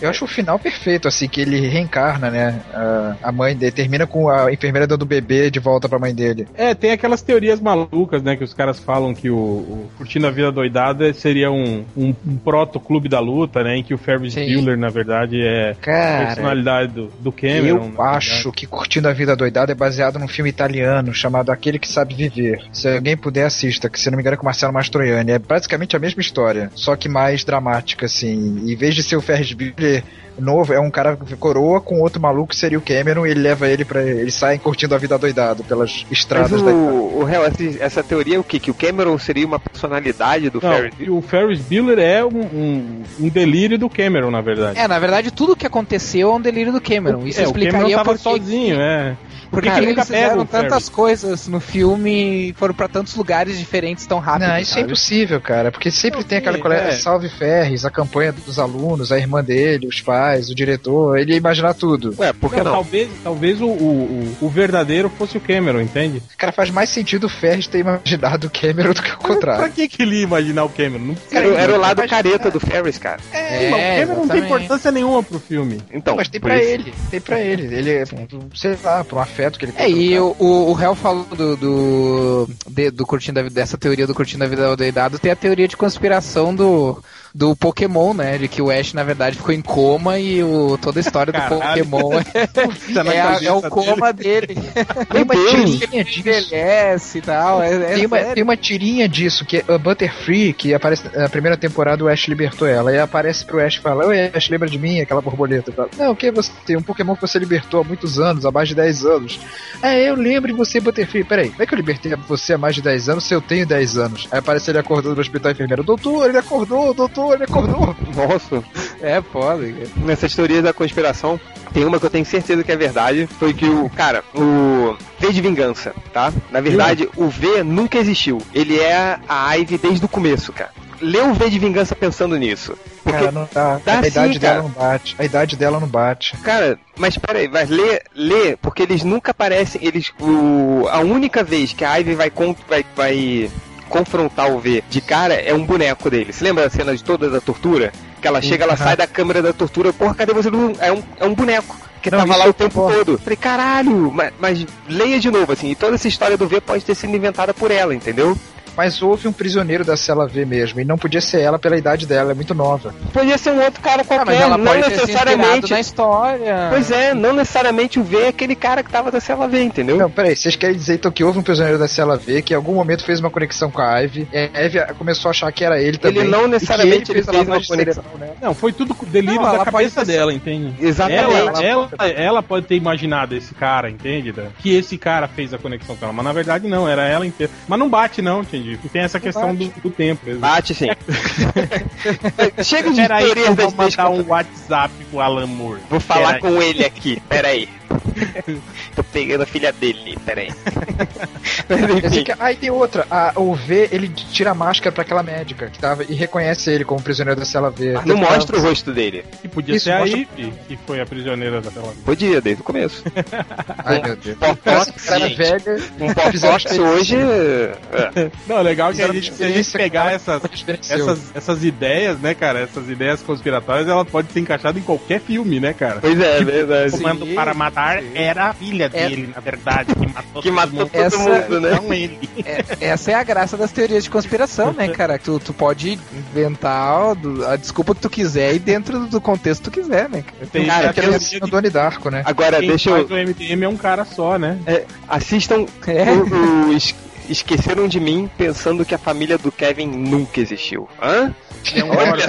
Eu acho o final perfeito, assim, que ele reencarna, né? A, a mãe dele termina com a enfermeira dando o bebê de volta pra mãe dele. É, tem aquelas teorias malucas, né? Que os caras falam que o, o Curtindo a Vida Doidada seria um, um, um proto-clube da luta, né? Em que o Ferris Bueller, na verdade, é Cara, a personalidade do, do Cameron. Eu acho que Curtindo a Vida Doidada é baseado num filme italiano chamado Aquele que Sabe Viver. Se alguém puder, assista, que se não me engano é com Marcelo Mastroianni. É basicamente a mesma história, só que mais dramática, assim. Em vez de ser o Ferris Bueller novo, é um cara coroa com outro maluco que seria o Cameron e ele leva ele para Eles saem curtindo a vida doidado pelas estradas Mas o, da o real, essa teoria é o que? Que o Cameron seria uma personalidade do Não, Ferris O Ferris Bueller é um, um, um, delírio do Cameron, na verdade. É, na verdade, tudo que aconteceu é um delírio do Cameron. Isso é, explicaria o Cameron tava sozinho, que... é. Porque Cara, eles fizeram tantas coisas no filme, foram para tantos lugares diferentes tão rápido. Não, isso é sabe? é impossível, cara, porque sempre tem aquela coleta é. Salve Ferres, a campanha dos alunos, a irmã dele, os pais, o diretor, ele ia imaginar tudo. Ué, porque não, não? Talvez, talvez o, o, o, verdadeiro fosse o Cameron, entende? Cara, faz mais sentido o Ferres ter imaginado o Cameron do que o contrário. pra que, que ele ia imaginar o Cameron? Não cara, era o lado careta do Ferris, cara. É, é o Cameron exatamente. não tem importância nenhuma pro filme. Então, mas tem pra isso. ele, tem pra ele. Ele, é, sei lá, uma afeto que ele tem. É, e o, o, o Hell falou do, do, de, do curtindo dessa teoria do curtindo a vida doidado, tem a teoria de conspiração do do Pokémon, né? De que o Ash, na verdade, ficou em coma e o, toda a história do Pokémon é, é, a, é, o coma dele. Tem uma tirinha disso. e tal. É, é tem, uma, tem, uma, tirinha disso, que é a Butterfree, que aparece na primeira temporada, o Ash libertou ela. E aparece pro Ash e fala: Oi, Ash, lembra de mim? Aquela borboleta. Fala, Não, o que você tem? Um Pokémon que você libertou há muitos anos, há mais de 10 anos. É, eu lembro de você, Butterfree. Peraí, como é que eu libertei você há mais de 10 anos se eu tenho 10 anos? Aí aparece ele acordando no hospital enfermeiro. Doutor, ele acordou, doutor acordou, ele acordou. Nossa. É foda. Nessas teorias da conspiração, tem uma que eu tenho certeza que é verdade. Foi que o, cara, o V de vingança, tá? Na verdade, o V nunca existiu. Ele é a Ivy desde o começo, cara. Lê o V de vingança pensando nisso. Porque cara, não dá. dá a idade sim, dela não bate. A idade dela não bate. Cara, mas peraí, vai ler, ler, porque eles nunca aparecem. Eles. O, a única vez que a Ivy vai, vai, vai confrontar o V de cara é um boneco dele. Você lembra da cena de toda da tortura? Que ela chega, ela sai da câmera da tortura, porra, cadê você? É um, é um boneco que não, tava lá o tempo porra. todo. Falei, caralho, mas, mas leia de novo, assim, e toda essa história do V pode ter sido inventada por ela, entendeu? Mas houve um prisioneiro da cela V mesmo, e não podia ser ela pela idade dela, é muito nova. Podia ser um outro cara qualquer, ah, mas ela não pode necessariamente. Ter na história. Pois é, não necessariamente o V é aquele cara que tava da cela V, entendeu? Não, peraí, vocês querem dizer então que houve um prisioneiro da cela V que em algum momento fez uma conexão com a Ivy, e a Ivy começou a achar que era ele também. Ele não necessariamente ele fez, fez uma conexão. Né? Não, foi tudo delírio não, da cabeça dela, entende? Exatamente. Ela, ela, ela, pode ter imaginado esse cara, entende? Que esse cara fez a conexão com ela, mas na verdade não, era ela inteira. Mas não bate não, entendi. Tem essa questão questão do, do, tempo. Mesmo. Bate sim. Chega de Pera aí, vou mandar um WhatsApp pro Alan Moore. Vou falar com ele aqui, peraí. Tô pegando a filha dele, peraí. Que, aí tem outra. A, o V, ele tira a máscara pra aquela médica que tava e reconhece ele como prisioneiro da cela V. Mas não mostra o rosto dele. Que podia Isso, ser mostra... a Ivy, que foi a prisioneira da cela V. Podia, desde o começo. Ai, meu Deus. Popox, cara velha. Um Popox hoje... É. Não, é legal que a gente, se a gente pegar essas, essas, essas ideias, né, cara, essas ideias conspiratórias, ela pode ser encaixada em qualquer filme, né, cara? Pois é, tipo, verdade. O comando sim, para matar sim. era a filha é. dele, na verdade, que matou, que matou todo, essa, mundo, né? Não ele. É, essa é a graça das teorias de conspiração, né, cara? Tu, tu pode inventar a desculpa que tu quiser e dentro do contexto que tu quiser, né? Tem cara, que é o Doni Darko, né? Agora, Quem deixa eu... o MDM é um cara só, né? É, assistam é. o, o Esqueceram de Mim pensando que a família do Kevin nunca existiu. Hã? É um Olha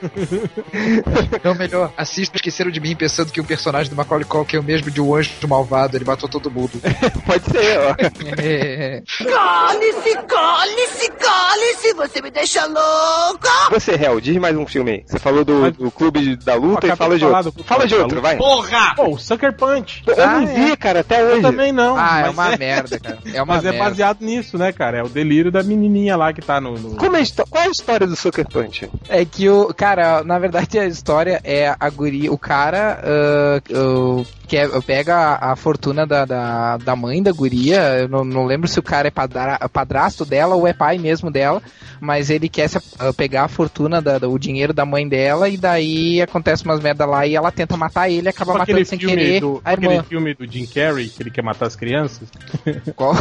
Não, melhor, assista Esqueceram de Mim pensando que o personagem do Macaulay Culkin é o mesmo de um anjo malvado, ele matou todo mundo. Pode ser, ó. É. Cale-se, cale-se, cale-se, você me deixa louca! Você, Hel, diz mais um filme aí. Você falou do, do Clube da Luta e fala de outro. Fala de outro, vai. Porra! Pô, o Sucker Punch. Eu ah, não vi, é. cara, até hoje. Eu também não. Ah, é uma é... merda, cara. É uma mas merda. é baseado nisso, né, cara? É o delírio da menininha lá que tá no... no... Como é Qual é a história do Sucker Punch? É que o... Cara, na verdade a história é a guria... O cara... Uh, uh, quer, pega a, a fortuna da, da, da, mãe da guria. Eu não, não lembro se o cara é padra, padrasto dela ou é pai mesmo dela, mas ele quer se, uh, pegar a fortuna, da, o dinheiro da mãe dela, e daí acontece umas merda lá e ela tenta matar ele acaba matando sem querer do, a irmã. Aquele filme do Jim Carrey, que ele quer matar as crianças? Qual?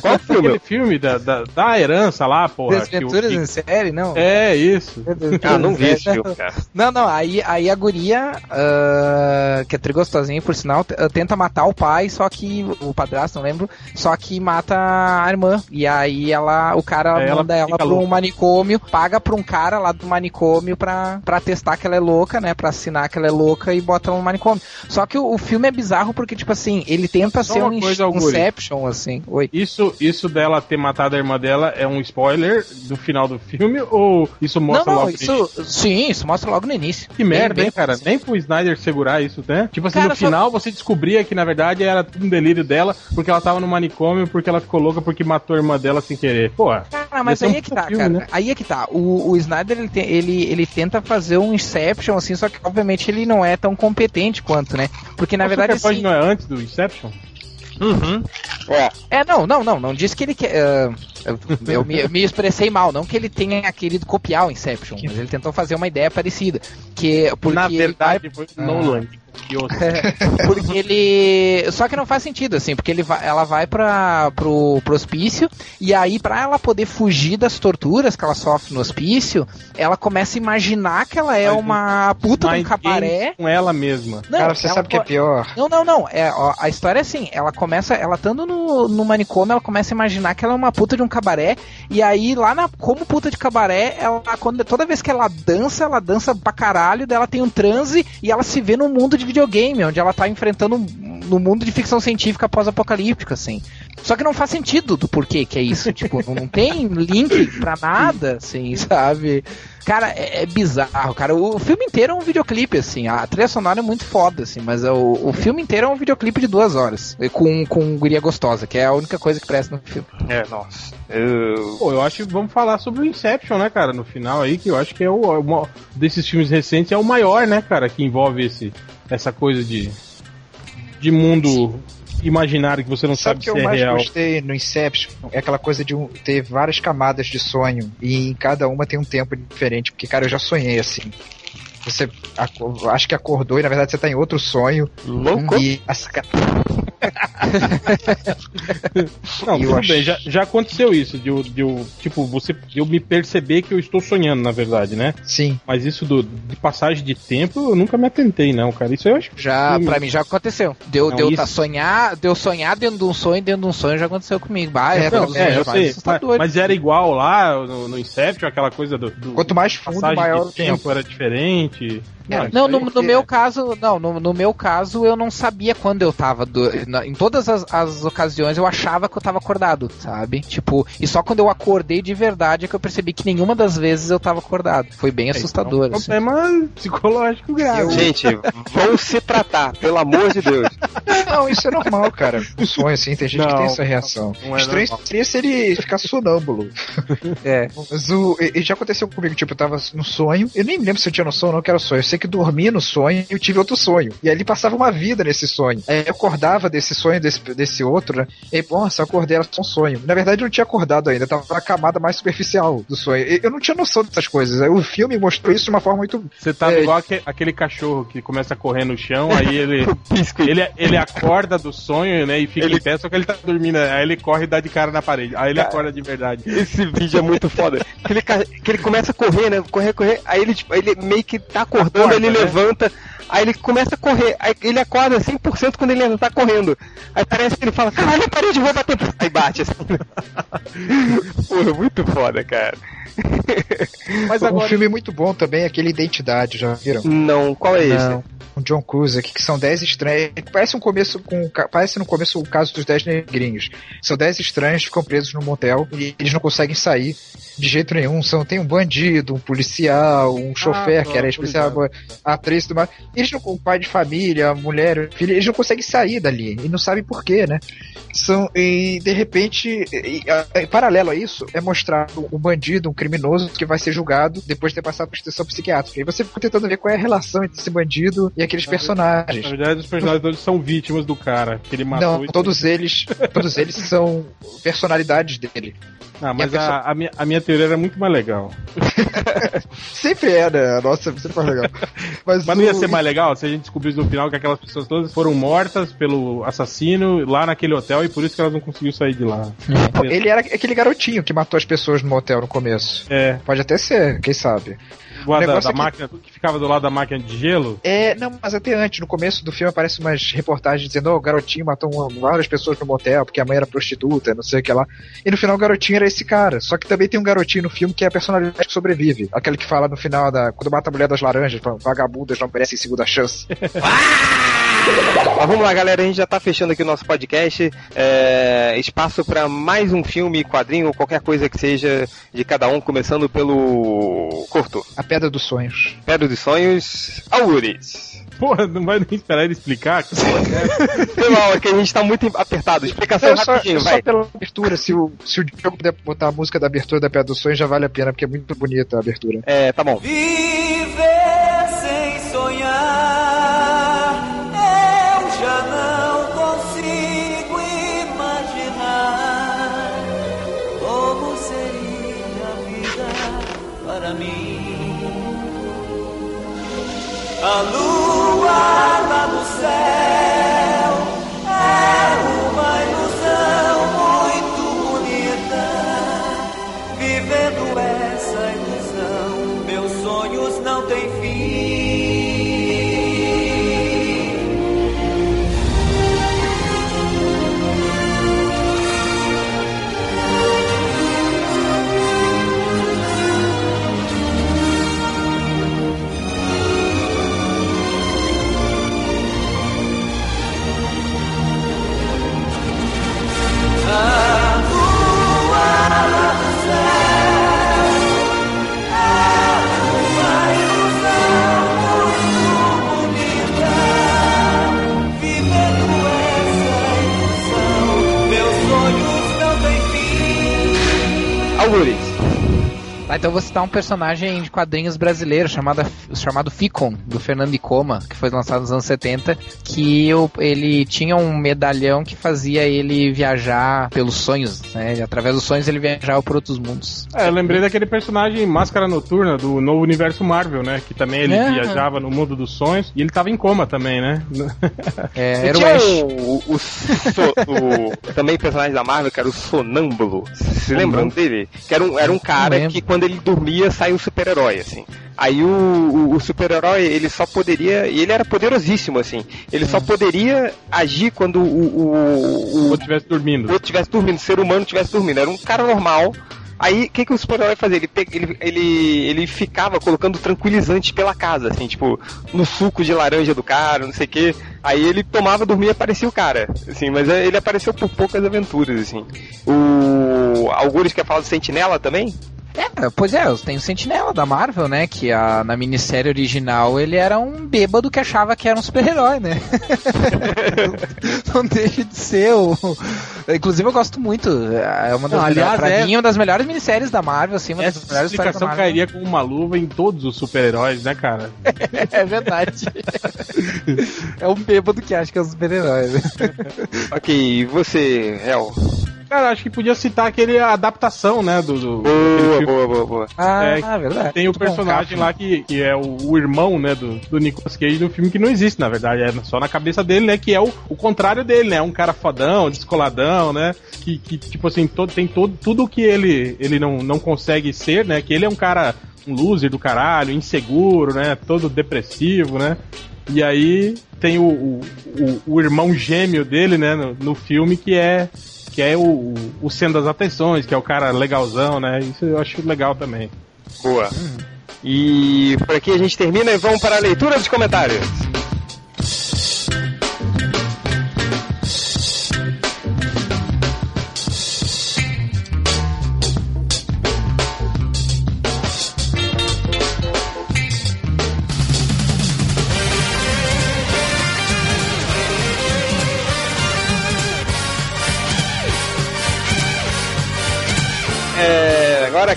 Qual filme? Aquele filme da, da, da herança lá, porra. Desventuras que, em série, não? É, isso. Ah, não vi esse filme, cara. Não, não, aí, aí a guria, uh, que é trigostosinha por sinal, tenta matar o pai, só que o padrasto, não lembro, só que mata a irmã. E aí ela, o cara é, manda ela, ela pra um manicômio, paga pra um cara lá do manicômio pra, pra testar que ela é louca, né? Pra assinar que ela é louca e bota ela no manicômio. Só que o, o filme é bizarro porque, tipo assim, ele tenta só ser um coisa, Inception, assim. Oi. Isso, isso dela ter matado a irmã dela é um spoiler do final do filme ou isso mostra não, não, logo isso, Sim, isso mostra logo no início. Que merda, bem, hein, cara? Nem pro Snyder segurar isso, né? Tipo assim, cara, no final só... você descobria que na verdade era tudo um delírio dela, porque ela tava no manicômio, porque ela ficou louca porque matou a irmã dela sem querer. Pô. Ah, mas aí um é que tá, filme, cara. Né? Aí é que tá. O, o Snyder ele, tem, ele, ele tenta fazer um Inception, assim, só que obviamente ele não é tão competente quanto, né? Porque na o verdade. Assim, não é antes do Inception? Uhum. É. é, não, não, não, não disse que ele quer. Uh, eu, eu, me, eu, me, expressei mal, não que ele tenha querido copiar o Inception, mas ele tentou fazer uma ideia parecida. Que, porque Na verdade, ele... foi Nolan ah. É, porque ele. Só que não faz sentido, assim, porque ele vai, ela vai para pro, pro hospício, e aí, para ela poder fugir das torturas que ela sofre no hospício, ela começa a imaginar que ela é Mas uma puta de um cabaré. Com ela mesma. Não, Cara, você sabe o que é pior. Não, não, não. É, ó, a história é assim: ela começa, ela estando no, no manicômio, ela começa a imaginar que ela é uma puta de um cabaré, e aí, lá na, como puta de cabaré, ela, quando, toda vez que ela dança, ela dança pra caralho, dela tem um transe e ela se vê no mundo de videogame, onde ela tá enfrentando no mundo de ficção científica pós-apocalíptica, assim. Só que não faz sentido do porquê que é isso. tipo, não tem link pra nada, assim, sabe? Cara, é, é, bizarro, cara. O, filme inteiro é um videoclipe, assim. A trilha sonora é muito foda, assim, mas o, o filme inteiro é um videoclipe de duas horas. Com, com guria gostosa, que é a única coisa que presta no filme. É, nossa. Eu... Pô, eu acho que vamos falar sobre o Inception, né, cara? No final aí, que eu acho que é o, o desses filmes recentes é o maior, né, cara, que envolve esse, essa coisa de, de mundo imaginário que você não sabe, sabe se é real. O que eu mais gostei no Inception é aquela coisa de um, ter várias camadas de sonho e em cada uma tem um tempo diferente, porque cara, eu já sonhei assim. Você acho que acordou e na verdade você tá em outro sonho. Louco? E a, não, tudo acho... bem, já, já aconteceu isso, de, de, de, tipo, você, de eu me perceber que eu estou sonhando, na verdade, né? Sim. Mas isso do, de passagem de tempo, eu nunca me atentei, não, cara. Isso eu acho Já, que... pra mim já aconteceu. Deu, não, deu isso... tá sonhar, deu sonhar dentro de um sonho, dentro de um sonho já aconteceu comigo. Bah, é, não, é, eu sei, mas, mas, era igual lá no, no Inception, aquela coisa do, do Quanto mais fundo, maior o tempo. tempo era diferente. Não, não no, no, meu caso, não, no, no, meu caso eu não sabia quando eu tava. Do, na, em todas as, as, ocasiões eu achava que eu tava acordado, sabe? Tipo, e só quando eu acordei de verdade é que eu percebi que nenhuma das vezes eu tava acordado. Foi bem é, assustador. É um problema assim. psicológico grave. Eu... Gente, vão se tratar, pelo amor de Deus. Não, isso é normal, cara. Um sonho assim, tem gente não, que tem essa reação. Não, é Estranho seria se ele ficar sonâmbulo. É. Mas o, e já aconteceu comigo, tipo, eu tava no sonho, eu nem lembro se eu tinha noção ou não que era sonho. Sei que dormia no sonho e eu tive outro sonho. E aí ele passava uma vida nesse sonho. Aí eu acordava desse sonho, desse, desse outro, né? E nossa, eu acordei, era só um sonho. Na verdade, eu não tinha acordado ainda, tava na camada mais superficial do sonho. Eu não tinha noção dessas coisas. Aí o filme mostrou isso de uma forma muito. Você tava é... igual aquele, aquele cachorro que começa a correr no chão, aí ele, ele, ele acorda do sonho, né? E fica ele... em pé, só que ele tá dormindo. Aí ele corre e dá de cara na parede. Aí ele cara, acorda de verdade. Esse vídeo é muito foda. que, ele, que ele começa a correr, né? Correr, correr. Aí ele, tipo, ele meio que tá acordando, Acorda, ele né? levanta. Aí ele começa a correr. Aí ele acorda 100% quando ele tá correndo. Aí parece que ele fala: caralho, a parede, vou bater. Aí bate assim. Porra, muito foda, cara. Mas agora... Um filme muito bom também, aquele Identidade, já viram? Não, qual é esse? Não com John Cruise aqui, que são 10 estranhos. Parece um começo com. Parece no começo o caso dos 10 negrinhos. São 10 estranhos que ficam presos no motel e eles não conseguem sair de jeito nenhum. São, tem um bandido, um policial, um chofer, ah, que era especial, atriz e tudo mais. Eles não, o pai de família, a mulher, o filho, eles não conseguem sair dali. E não sabem porquê, né? São, e de repente, e, e, paralelo a isso, é mostrado um bandido, um criminoso que vai ser julgado depois de ter passado por extensão psiquiátrica. E você fica tentando ver qual é a relação entre esse bandido e aqueles personagens. Na verdade, os personagens todos são vítimas do cara que ele matou. Não, todos eles, todos eles são personalidades dele. Ah, mas a, a, minha, a minha teoria era muito mais legal. sempre é, né? Nossa, sempre mais legal. Mas, mas não ia ser mais legal se a gente descobrisse no final que aquelas pessoas todas foram mortas pelo assassino lá naquele hotel e por isso que elas não conseguiram sair de lá. Ele era aquele garotinho que matou as pessoas no motel no começo. É. Pode até ser, quem sabe da, da máquina que ficava do lado da máquina de gelo? É, não, mas até antes, no começo do filme aparece umas reportagens dizendo, oh, o garotinho matou uma, várias pessoas no motel porque a mãe era prostituta, não sei o que lá. E no final o garotinho era esse cara. Só que também tem um garotinho no filme que é a personalidade que sobrevive. Aquele que fala no final da. Quando mata a mulher das laranjas, vagabundas não merecem segunda chance. Mas vamos lá, galera. A gente já tá fechando aqui o nosso podcast. É, espaço para mais um filme, quadrinho, ou qualquer coisa que seja de cada um, começando pelo curto. A Pedra dos Sonhos. Pedra Sonhos, Algures. Porra, não vai nem esperar ele explicar? Foi mal, é que a gente tá muito apertado. Explicação só, rapidinho, só vai. pela abertura, se o, se o Diogo puder botar a música da abertura da Pedra dos Sonhos, já vale a pena, porque é muito bonita a abertura. É, tá bom. Viver A lua favorites. Ah, então eu vou citar um personagem de quadrinhos brasileiro chamado, chamado Ficon, do Fernando Icoma, que foi lançado nos anos 70, que eu, ele tinha um medalhão que fazia ele viajar pelos sonhos, né? Através dos sonhos ele viajava por outros mundos. É, eu lembrei daquele personagem Máscara Noturna do novo universo Marvel, né? Que também ele é. viajava no mundo dos sonhos e ele tava em coma também, né? É, era o Ash. O, o, o, também personagem da Marvel que era o Sonâmbulo. Se lembram dele? Que era um, era um cara que quando quando ele dormia, sai um super-herói, assim. Aí o, o, o super-herói, ele só poderia. E ele era poderosíssimo, assim. Ele só poderia agir quando o. O, o outro estivesse dormindo. O outro estivesse dormindo, o ser humano estivesse dormindo. Era um cara normal. Aí, o que, que o super-herói fazia? Ele, ele, ele, ele ficava colocando tranquilizantes pela casa, assim, tipo, no suco de laranja do cara, não sei o quê. Aí ele tomava, dormia e aparecia o cara, assim, mas ele apareceu por poucas aventuras, assim. O Algures quer falar do Sentinela também? É, pois é, tem o Sentinela da Marvel, né? Que a, na minissérie original ele era um bêbado que achava que era um super-herói, né? não, deixa de ser o. Inclusive eu gosto muito. É uma das não, aliás, pra é... mim, uma das melhores minisséries da Marvel, assim, uma Essa das melhores explicação cairia com uma luva em todos os super-heróis, né, cara? é verdade. é um bêbado que acha que é um super-herói. Né? ok, e você, Hel? Cara, acho que podia citar aquele adaptação, né? Do, do boa, boa, boa, boa. Ah, é, verdade. Tem o personagem bom, lá que, que é o, o, irmão, né, do, do Nicolas Cage no filme que não existe, na verdade. É só na cabeça dele, né? Que é o, o contrário dele, né? Um cara fodão, descoladão, né? Que, que tipo assim, todo, tem todo, tudo que ele, ele não, não consegue ser, né? Que ele é um cara, um loser do caralho, inseguro, né? Todo depressivo, né? E aí tem o, o, o, o irmão gêmeo dele, né, no, no filme, que é que é o, o, centro das atenções, que é o cara legalzão, né? Isso eu acho legal também. Boa. E por aqui a gente termina e vamos para a leitura dos comentários.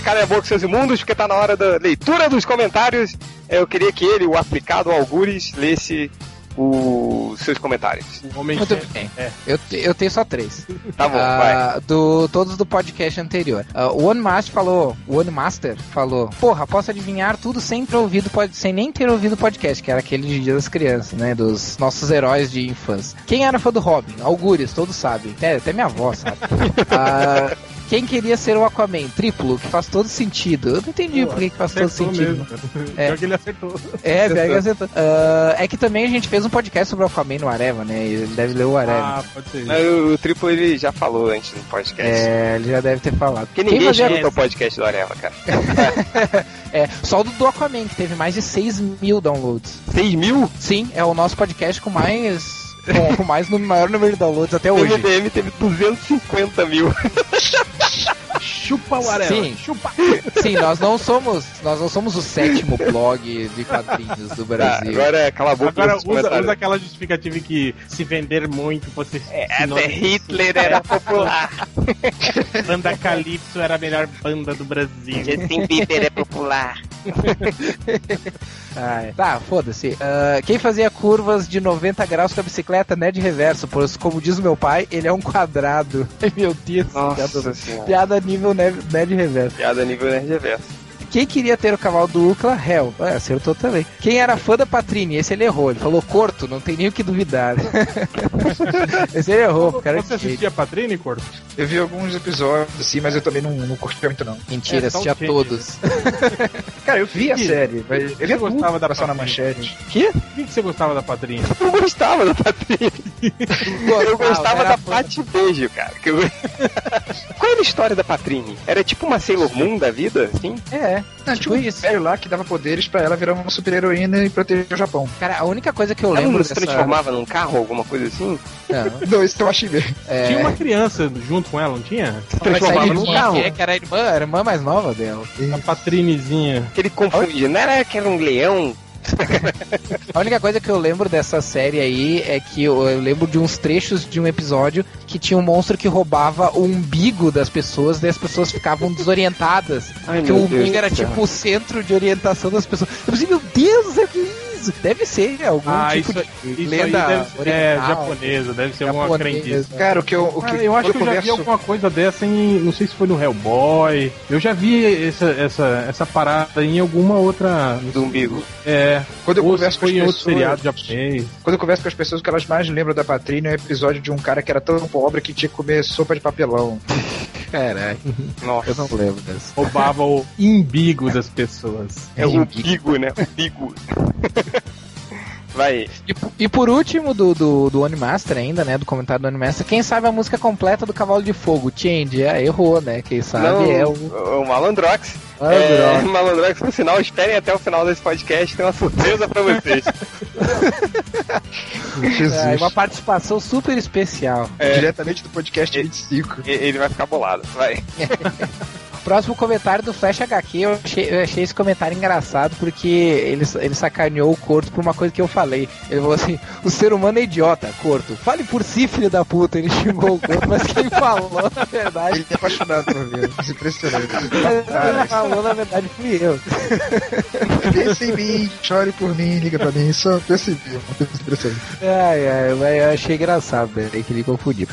Cara é boa com seus imundos, porque tá na hora da leitura dos comentários. Eu queria que ele, o aplicado Algures, lesse os seus comentários. Muito bem. É. Eu, eu tenho só três. Tá bom, uh, vai. Do, todos do podcast anterior. Uh, o One Master falou, o One Master falou, porra, posso adivinhar tudo sem ter ouvido, sem nem ter ouvido o podcast, que era aquele de Dia das Crianças, né? Dos nossos heróis de infância. Quem era fã do Robin? Algures, todos sabem. Até, até minha avó sabe. uh, Quem queria ser o Aquaman? Triplo, que faz todo sentido. Eu não entendi Pô, por que, faz todo sentido. Mesmo, é. Pior que ele acertou. É, pior que ele acertou. Uh, é que também a gente fez um podcast sobre o Aquaman no Areva, né? Ele deve ler o Areva. Ah, pode ser. o, o Triplo ele já falou antes no podcast. É, ele já deve ter falado. Porque ninguém escuta o podcast do Areva, cara. é, só o do Aquaman, que teve mais de 6 mil downloads. 6 mil? Sim, é o nosso podcast com mais com, mais no maior número de downloads até hoje. O MDM teve 250 mil. Chupa o Arela. Sim, chupa. Sim, nós não somos, nós não somos o sétimo blog de quadrinhos do tá, Brasil. Ah, agora cala a boca. Agora usa, usa, aquela justificativa que se vender muito você é, até Hitler era popular. banda Calypso era a melhor banda do Brasil. Justin Bieber é popular. ah, tá, foda-se. Uh, quem fazia curvas de 90 graus com a bicicleta, né, de reverso, pois como diz o meu pai, ele é um quadrado. Meu Deus, Nossa piada, piada nível Nerd Reverso. Piada nível Nerd Reverso. Quem queria ter o cavalo do Ucla? Hell. É, acertou também. Quem era fã da Patrini? Esse ele errou. Ele falou Corto, não tem nem o que duvidar. Esse ele errou. Cara Você assistia a Patrini, Corto? Eu vi alguns episódios, assim, mas eu também não, não curti muito, não. Mentira, é, assistia todos. Cara, eu vi a série, mas eu já gostava da passar na manchete. Que? Por que, que você gostava da Patrini? Eu gostava da Patrini. eu gostava da Pat Beijo, cara. Eu... Qual era a história da Patrini? Era tipo uma Sailor Moon da vida, assim? É. Não, tipo um isso. velho lá que dava poderes pra ela virar uma super-heroína e proteger o Japão. Cara, a única coisa que eu ela lembro. Ela se dessa... transformava num carro, alguma coisa assim? Não, não isso que eu achei mesmo. É... Tinha uma criança junto com ela, não tinha? Se transformava num carro. É, que era a irmã, a irmã mais nova dela. A Patrinezinha. Que ele confundia. Não era que era um leão a única coisa que eu lembro dessa série aí é que eu, eu, lembro de uns trechos de um episódio que tinha um monstro que roubava o umbigo das pessoas, e as pessoas ficavam desorientadas. Ai, que o umbigo Deus era tipo o centro de orientação das pessoas. Eu pensei, meu Deus, é que Deve ser algum ah, tipo isso, de isso lenda deve, oriental, é japonesa, deve ser japonesa. alguma crendiça. Cara, o que eu, o que, Cara, eu acho que eu já vi alguma coisa dessa em, não sei se foi no Hellboy. Eu já vi essa, essa, essa parada em alguma outra do umbigo. É. Quando eu converso com as pessoas, seriado japonês. Quando eu converso com as pessoas, o que elas mais lembram da Patrícia é um episódio de um cara que era tão pobre que tinha que comer sopa de papelão. Caralho. Nossa. Eu não lembro dessa. Roubava o imbigo das pessoas. É o umbigo, né? Umbigo. Vai. E, e por último, do, do, do Animaster ainda, né? Do comentário do Animaster, quem sabe a música completa do Cavalo de Fogo? Change, é, errou, né? Quem sabe Não, é o. o Malandrox. Malandrox. É, Malandrox, no final, esperem até o final desse podcast, tem uma surpresa pra vocês. É, uma participação super especial. É. Diretamente do podcast 25. E- Ele vai ficar bolado, vai. Próximo comentário do Flash HQ, eu achei, eu achei esse comentário engraçado porque ele, ele sacaneou o Corto por uma coisa que eu falei. Ele falou assim: o ser humano é idiota, Corto. Fale por si, filho da puta. Ele xingou o Corto, mas quem falou, na verdade. Ele é apaixonado por é impressionante. Quem falou, na verdade, fui eu. Pense em mim, chore por mim, liga pra mim. Só mim. Coisa impressionante. Ai, ai, mas eu achei engraçado, né? Que ele confundiu.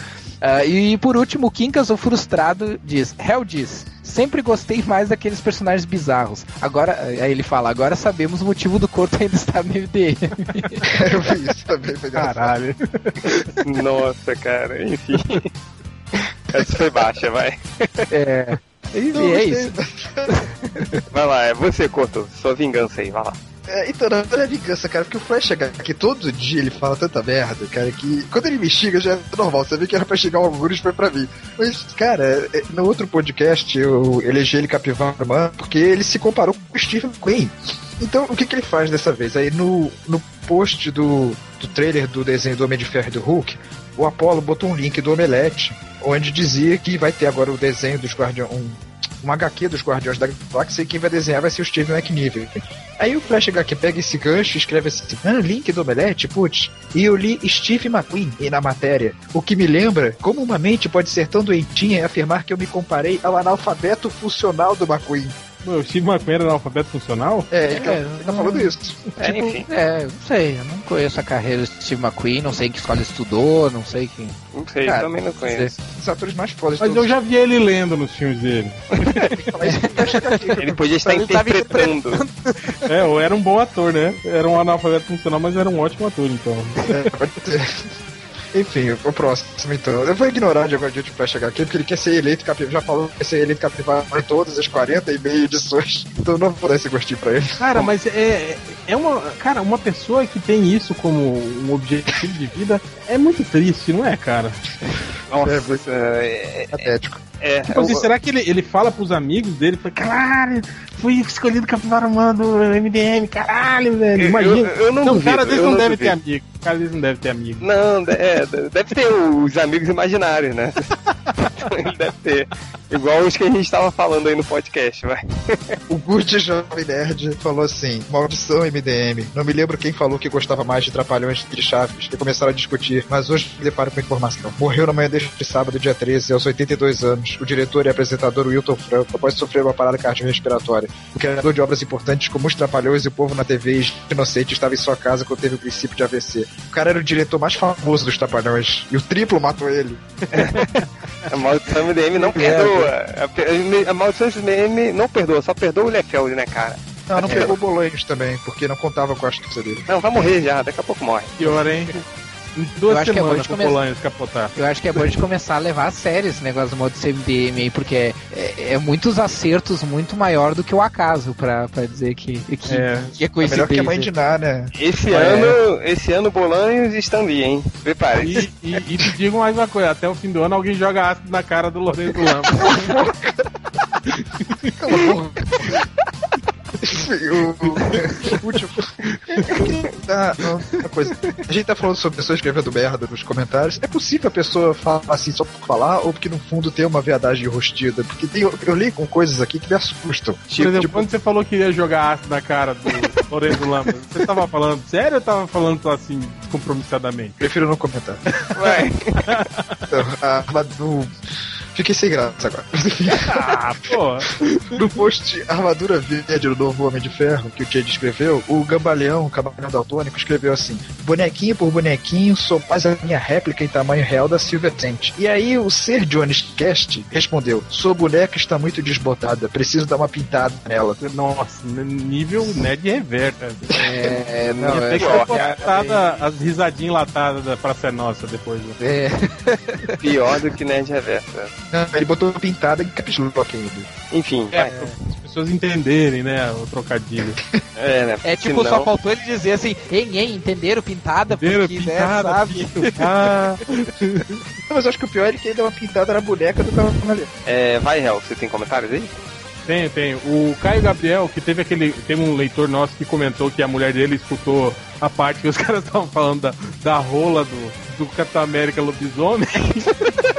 Ah, e por último, o Quincas, o frustrado, diz: Hell diz, sempre gostei mais daqueles personagens bizarros. Agora, aí ele fala, agora sabemos o motivo do corto ainda estar no MDM. Eu vi isso também, foi. Caralho. Nossa, cara, enfim. Essa foi baixa, vai. é. E Não, é isso. Vai lá, é você, Corto. Sua vingança aí, vai lá. É, então, não é vingança, cara, porque o Flash que todo dia ele fala tanta merda, cara, que quando ele me xinga já é normal. Você vê que era pra xingar o Algures foi pra mim. Mas, cara, é, no outro podcast eu elegi ele capivara humano porque ele se comparou com o Stephen Quinn. Então, o que, que ele faz dessa vez? Aí no, no post do, do trailer do desenho do Homem de Ferro e do Hulk, o Apollo botou um link do Omelete, onde dizia que vai ter agora o desenho dos Guardiões. Um, uma HQ dos Guardiões da Galáxia e quem vai desenhar vai ser o Steven McNiven. Aí o Flash HQ pega esse gancho e escreve assim: Ah, link do Omelete, putz. E eu li Steve McQueen e na matéria. O que me lembra como uma mente pode ser tão doentinha e afirmar que eu me comparei ao analfabeto funcional do McQueen. O Steve McQueen era analfabeto funcional? É, ele, tá, É, ele tá falando isso. É, enfim, É, não sei, eu não conheço a carreira do Steve McQueen, não sei que escola estudou, não sei quem. não sei, Cara, também não conheço. Um dos atores mais fodas de Mas eu todos. já vi ele lendo nos filmes dele. Ele podia estar interpretando. É, ou era um bom ator, né? Era um analfabeto funcional, mas era um ótimo ator, então. É, pode ser. Enfim, o próximo então. Eu vou ignorar de agora em diante o Flash HQ, porque ele quer ser eleito capivara. Já falou que quer ser eleito capivara em todas as 40 e meia edições. Então eu não vou dar esse gostinho pra ele. Cara, mas é, é uma. Cara, uma pessoa que tem isso como um objetivo de vida é muito triste, não é, cara? Nossa, é, Patético. É, Tipo assim, será que ele, ele fala pros amigos dele? Caralho, fui escolhido capivara humano do MDM, caralho, velho. Imagina. Eu- eu não um duvido, cara desse eu não, não deve ter amigo. Um cara desse não deve ter amigo. Não, é, deve ter os amigos imaginários, né? Ele deve ter. Igual os que a gente tava falando aí no podcast, vai. O Good Jovem Nerd falou assim: Maldição MDM. Não me lembro quem falou que gostava mais de Trapalhões de Chaves. E começaram a discutir, mas hoje me deparo com a informação. Morreu na manhã deste sábado, dia 13, aos 82 anos. O diretor e apresentador Wilton Franco, após sofrer uma parada cardiorrespiratória. O criador de obras importantes como Os Trapalhões e o Povo na TV e Inocente estava em sua casa quando teve o princípio de AVC. O cara era o diretor mais famoso dos Trapalhões. E o triplo matou ele. A maldição MDM não perdoa. A, pe- a maldição MDM não perdoa, só perdoa o Lefeld, né, cara? Não, não É. pegou Bolanhos também, porque não contava com a astúcia dele. Não, vai morrer já, daqui a pouco morre. Pior, hein? Em Eu duas acho que é bom semanas começar. Polanhos capotar. Eu acho que é bom de começar a levar a sério esse negócio do modo CMDM aí, porque é, é, é muitos acertos muito maior do que o acaso pra, pra dizer que, que, É. que é É coincidência. melhor que a mãe de Ná, né? Esse É. ano, esse ano Bolanhos estão ali, hein? Prepare. E, e, e te digo mais uma coisa, até o fim do ano alguém joga ácido na cara do Lourenço Lama. Cala a boca. O, o último. Ah, não, uma coisa. A gente tá falando sobre pessoas escrevendo merda nos comentários. É possível a pessoa falar assim só por falar, ou porque no fundo tem uma verdade enrostida? Porque tem, eu li com coisas aqui que me assustam. Por exemplo, quando você falou que ia jogar ácido na cara do Lourenço Lama, você tava falando sério ou tava falando só assim, descompromissadamente? Prefiro não comentar. Vai. Então, a armadura. Fiquei sem graça agora. Ah, pô. No post Armadura Verde do Novo Homem de Ferro, que o Tia escreveu, o Gambaleão, o Camarão Daltônico, escreveu assim: bonequinho por bonequinho, sou mais a minha réplica em tamanho real da Silver Tent. E aí o Ser Jones Cast respondeu: sua boneca está muito desbotada, preciso dar uma pintada nela. Nossa, nível Ned Reverta. É, não, Ia é, ter que é, ter postado as risadinhas enlatadas da Praça é Nossa depois. né? é, Pior do que Nerd Reversa. Não, ele botou pintada em caps lock ainda. Enfim, É, vai. as pessoas entenderem, né, o trocadilho. É, né? É tipo, Senão... só faltou ele dizer assim, hein, hein, entenderam pintada? Entenderam porque, né, pintada, né, sabe? Ah. Mas acho que o pior é que ele deu uma pintada na boneca do Cavaleiro. É, vai, Hel, você tem comentários aí? Tenho, tenho. O Caio Gabriel, que teve aquele. Teve um leitor nosso que comentou que a mulher dele escutou a parte que os caras estavam falando da, da rola do, do Capitão América Lobisomem.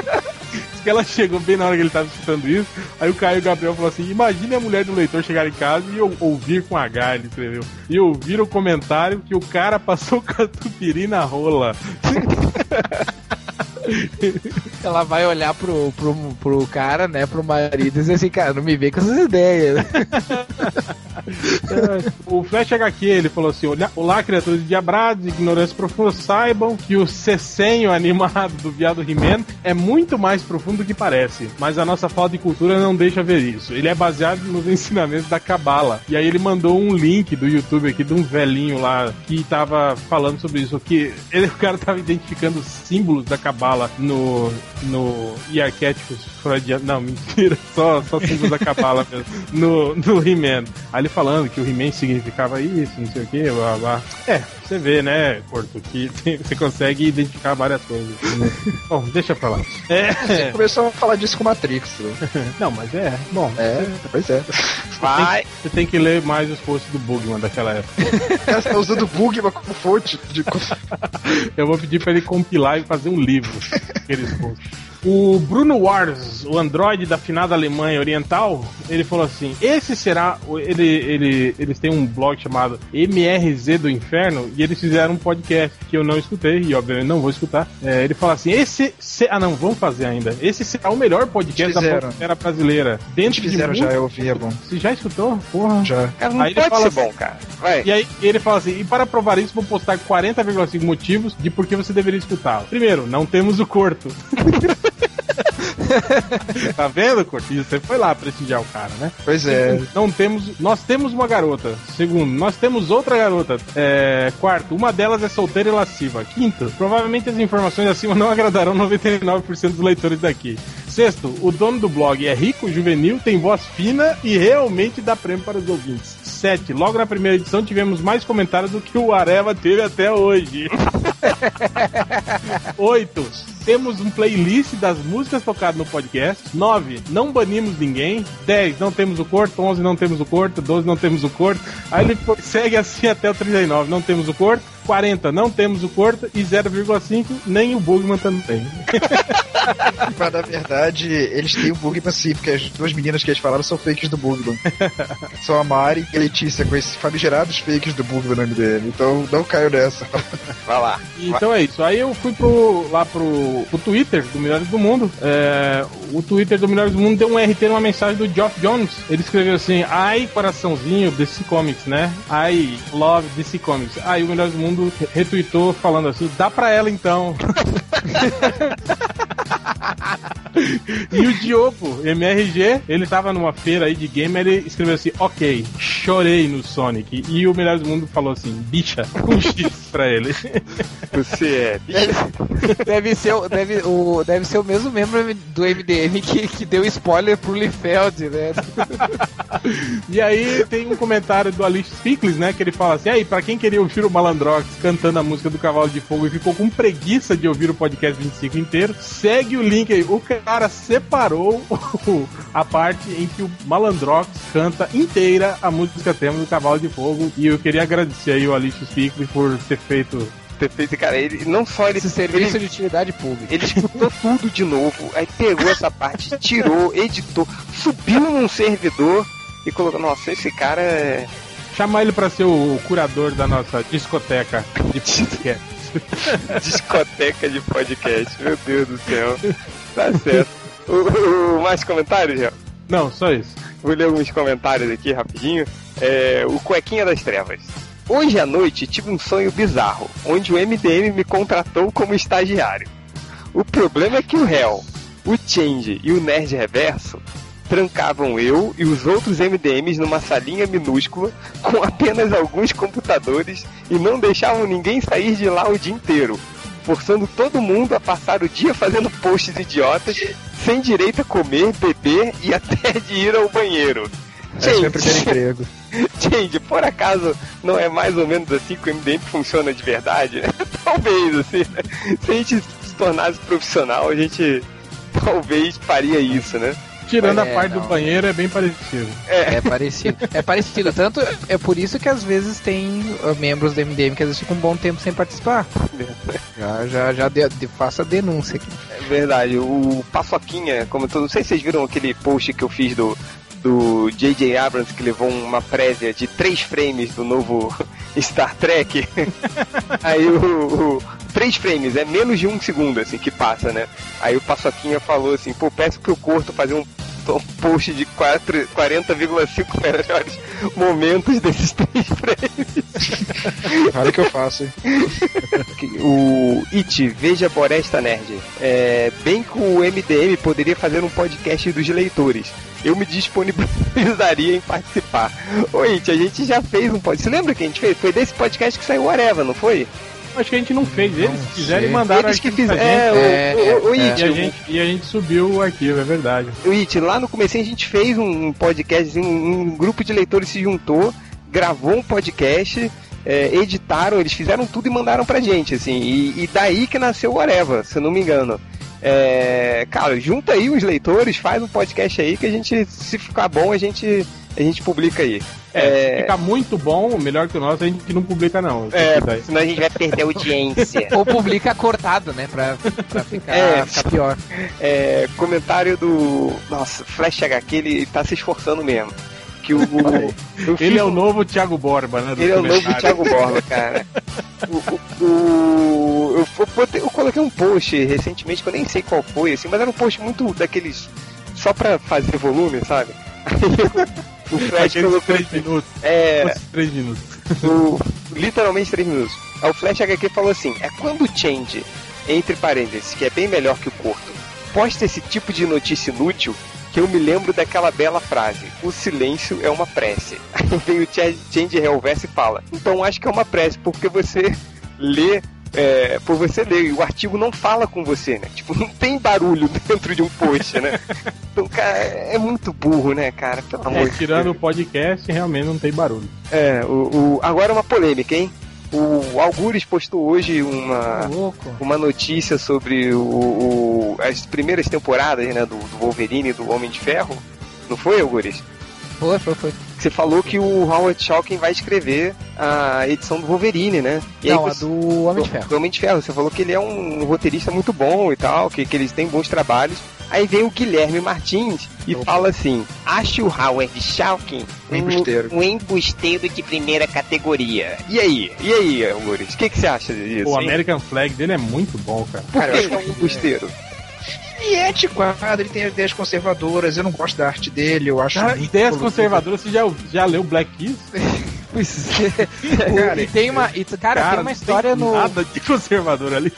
que ela chegou bem na hora que ele estava escutando isso. Aí o Caio Gabriel falou assim: Imagine a mulher do leitor chegar em casa e eu ouvir com H, ele escreveu. E ouvir o comentário que o cara passou catupiry na rola. Ela vai olhar pro, pro, pro cara, né, pro marido e dizer assim, cara, não me vê com essas ideias. o Flash HQ, ele falou assim, olá criaturas diabrados, ignorância profunda, saibam que o cecenho animado do viado He-Man é muito mais profundo do que parece, mas a nossa falta de cultura não deixa ver isso. Ele é baseado nos ensinamentos da Cabala. E aí ele mandou um link do YouTube aqui de um velhinho lá que tava falando sobre isso, que ele, o cara tava identificando símbolos da Cabala fala no, no e arquétipos freudianos. Não, mentira, só, só símbolos da cabala mesmo. No, no He-Man. Ele falando que o He-Man significava isso, não sei o que, blá blá. É, você vê, né, Corto, que tem, você consegue identificar várias coisas. Né? Bom, deixa pra lá. É. Você começou a falar disso com Matrix. Né? Não, mas é. Bom. É, pois é. Vai. Você tem que ler mais os posts do Bugman daquela época. você tá usando o Bugman como fonte de. Eu vou pedir pra ele compilar e fazer um livro. Aqueles posts. O Bruno Wars, o androide da finada Alemanha Oriental, ele falou assim: esse será. Ele, ele, eles têm um blog chamado MRZ do Inferno e eles fizeram um podcast que eu não escutei e obviamente não vou escutar. É, ele fala assim: esse. Se, ah, não, vamos fazer ainda. Esse será o melhor podcast da podosfera brasileira. Dentro fizeram de já, eu ouvi, é bom. Você já escutou? Porra. Já. Cara, não aí pode ser assim, bom, cara. Vai. E aí ele fala assim: e para provar isso, vou postar 40,5 motivos de por que você deveria escutá-lo. Primeiro, não temos o corto. tá vendo, Cortinho? Você foi lá prestigiar o cara, né? Pois é. Não temos. Nós temos uma garota. Segundo, nós temos outra garota. É, quarto, uma delas é solteira e lasciva. Quinto, provavelmente as informações acima não agradarão 99% dos leitores daqui. Sexto, o dono do blog é rico, juvenil, tem voz fina e realmente dá prêmio para os ouvintes. 7. Logo na primeira edição tivemos mais comentários do que o Areva teve até hoje. 8. Temos um playlist das músicas tocadas no podcast. 9. Não banimos ninguém. 10. Não temos o corto. 11. Não temos o corto. 12. Não temos o corto. Aí ele segue assim até o 39. Não temos o corto. 40 não temos o corto e 0,5 nem o Bugman também. Mas na verdade, eles têm o Bugman sim, porque as duas meninas que eles falaram são fakes do Bugman. são a Mari e a Letícia, com esses famigerados fakes do Bugman no MDM. Então não caiu nessa. Vai lá. Então é isso. Aí eu fui pro, lá pro, pro Twitter do Melhores do Mundo. É, o Twitter do Melhores do Mundo deu um RT numa mensagem do Geoff Jones. Ele escreveu assim: Ai, coraçãozinho, DC Comics, né? I love DC Comics. Aí o Melhores do Mundo mundo retweetou falando assim: dá pra ela então. e o Diogo, MRG, ele tava numa feira aí de game, ele escreveu assim: Ok, chorei no Sonic. E o Melhor do Mundo falou assim: Bicha, um X pra ele. Você é. Deve, deve, ser, deve, o, deve ser o mesmo membro do MDM que, que deu spoiler pro Liefeld, né? e aí tem um comentário do Alice Pickles, né? Que ele fala assim: aí, pra quem queria ouvir o Malandrox cantando a música do Cavalo de Fogo e ficou com preguiça de ouvir o podcast 25 inteiro, segue o link aí. O cara separou a parte em que o Malandrox canta inteira a música tema do Cavalo de Fogo. E eu queria agradecer aí o Alice Pickles por ter feito ter feito, cara, ele não só ele. Esse serviço ele, de utilidade pública. Ele escutou tudo de novo, aí pegou essa parte, tirou, editou, subiu num servidor e colocou. Nossa, esse cara é chamar ele para ser o curador da nossa discoteca de podcast. discoteca de podcast, meu Deus do céu. Tá certo. O, o, mais comentários, já? Não, só isso. Vou ler alguns comentários aqui rapidinho. É, o Cuequinha das Trevas. Hoje à noite tive um sonho bizarro, onde o MDM me contratou como estagiário. O problema é que o réu, o Change e o Nerd Reverso trancavam eu e os outros MDMs numa salinha minúscula com apenas alguns computadores e não deixavam ninguém sair de lá o dia inteiro, forçando todo mundo a passar o dia fazendo posts idiotas, sem direito a comer, beber e até de ir ao banheiro. Esse é o meu primeiro emprego. Gente, por acaso não é mais ou menos assim que o MDM funciona de verdade? Talvez, assim, né? Se a gente se tornasse profissional, a gente talvez faria isso, né? Tirando É, a parte não. do banheiro, é bem parecido. É parecido. É parecido. Tanto é por isso que às vezes tem uh, membros do MDM que às vezes ficam um bom tempo sem participar. Já, já, já de, de- faço a denúncia aqui. É verdade, o Paçoquinha, como todo, não sei se vocês viram aquele post que eu fiz do do J.J. Abrams que levou uma prévia de três frames do novo Star Trek. Aí o, o- três frames, é menos de um segundo assim que passa, né? Aí o Paçoquinha falou assim, pô, peço pro Corto fazer um um post de quatro- 40,5 melhores momentos desses três frames. Olha que eu faço, hein? o It, veja Boresta Nerd. É, bem que o MDM poderia fazer um podcast dos leitores. Eu me disponibilizaria em participar. It, a gente já fez um podcast. Você lembra que a gente fez? Foi desse podcast que saiu o Areva, não foi? Acho que a gente não fez. Eles Não fizeram e mandaram Eles que fizeram. É, gente. o, É, o, o, é, It, E a, gente, e a gente subiu o arquivo, é verdade. o It, lá no começo a gente fez um podcast, um, um grupo de leitores se juntou, gravou um podcast, é, editaram, eles fizeram tudo e mandaram pra gente, assim, e, e daí que nasceu o Areva, se eu não me engano. É, cara, junta aí os leitores, faz um podcast aí que a gente, se ficar bom, a gente, a gente publica aí. É, fica muito bom, melhor que o nosso, a gente não publica não. É, senão a gente vai perder a audiência. Ou publica cortado, né? Pra, pra ficar, É. ficar pior. É, comentário do. Nossa, Flash HQ, ele tá se esforçando mesmo. Que o. eu Ele é o novo Thiago Borba, né? Ele é o novo. Thiago Borba, cara. O, o- o- eu, eu coloquei um post recentemente, que eu nem sei qual foi, assim, mas era um post muito daqueles. só pra fazer volume, sabe? O, o Flash colocou. três minutos. É, três minutos. o- literalmente 3 minutos. Aí o Flash HQ falou assim: é quando o Change, entre parênteses, que é bem melhor que o Corto, posta esse tipo de notícia inútil que eu me lembro daquela bela frase: o silêncio é uma prece. Aí vem o Ch- Change Reverso e fala: então acho que é uma prece, porque você lê. é, por você ler, e o artigo não fala com você, né? Tipo, não tem barulho dentro de um post, né? Então, cara, é muito burro, né, cara? Pelo amor É, de tirando Deus. o podcast, realmente não tem barulho. É, o, o- agora uma polêmica, hein? O Algures postou hoje uma, louco. uma notícia sobre o, o- as primeiras temporadas né, do, do Wolverine e do Homem de Ferro. Não foi, Algures? Foi, foi, foi. Você falou que o Howard Chalkin vai escrever a edição do Wolverine, né? E Não, aí a você- do Homem de Ferro. do Homem de Ferro. Você falou que ele é um roteirista muito bom e tal, que, que eles têm bons trabalhos. Aí vem o Guilherme Martins e fala assim: acho o Howard Chalkin Um embusteiro. um embusteiro de primeira categoria. E aí? E aí, Algures? O que, que você acha disso? O hein? American Flag dele é muito bom, cara. Por Cara, eu acho que é um embusteiro? E é antiquado, ele tem ideias conservadoras, eu não gosto da arte dele, eu acho. Cara, muito ideias conservadoras, você já, já leu Black Kiss? Pois é. Cara, e tem uma, e, cara, tem uma história tem no. Nada de conservador ali.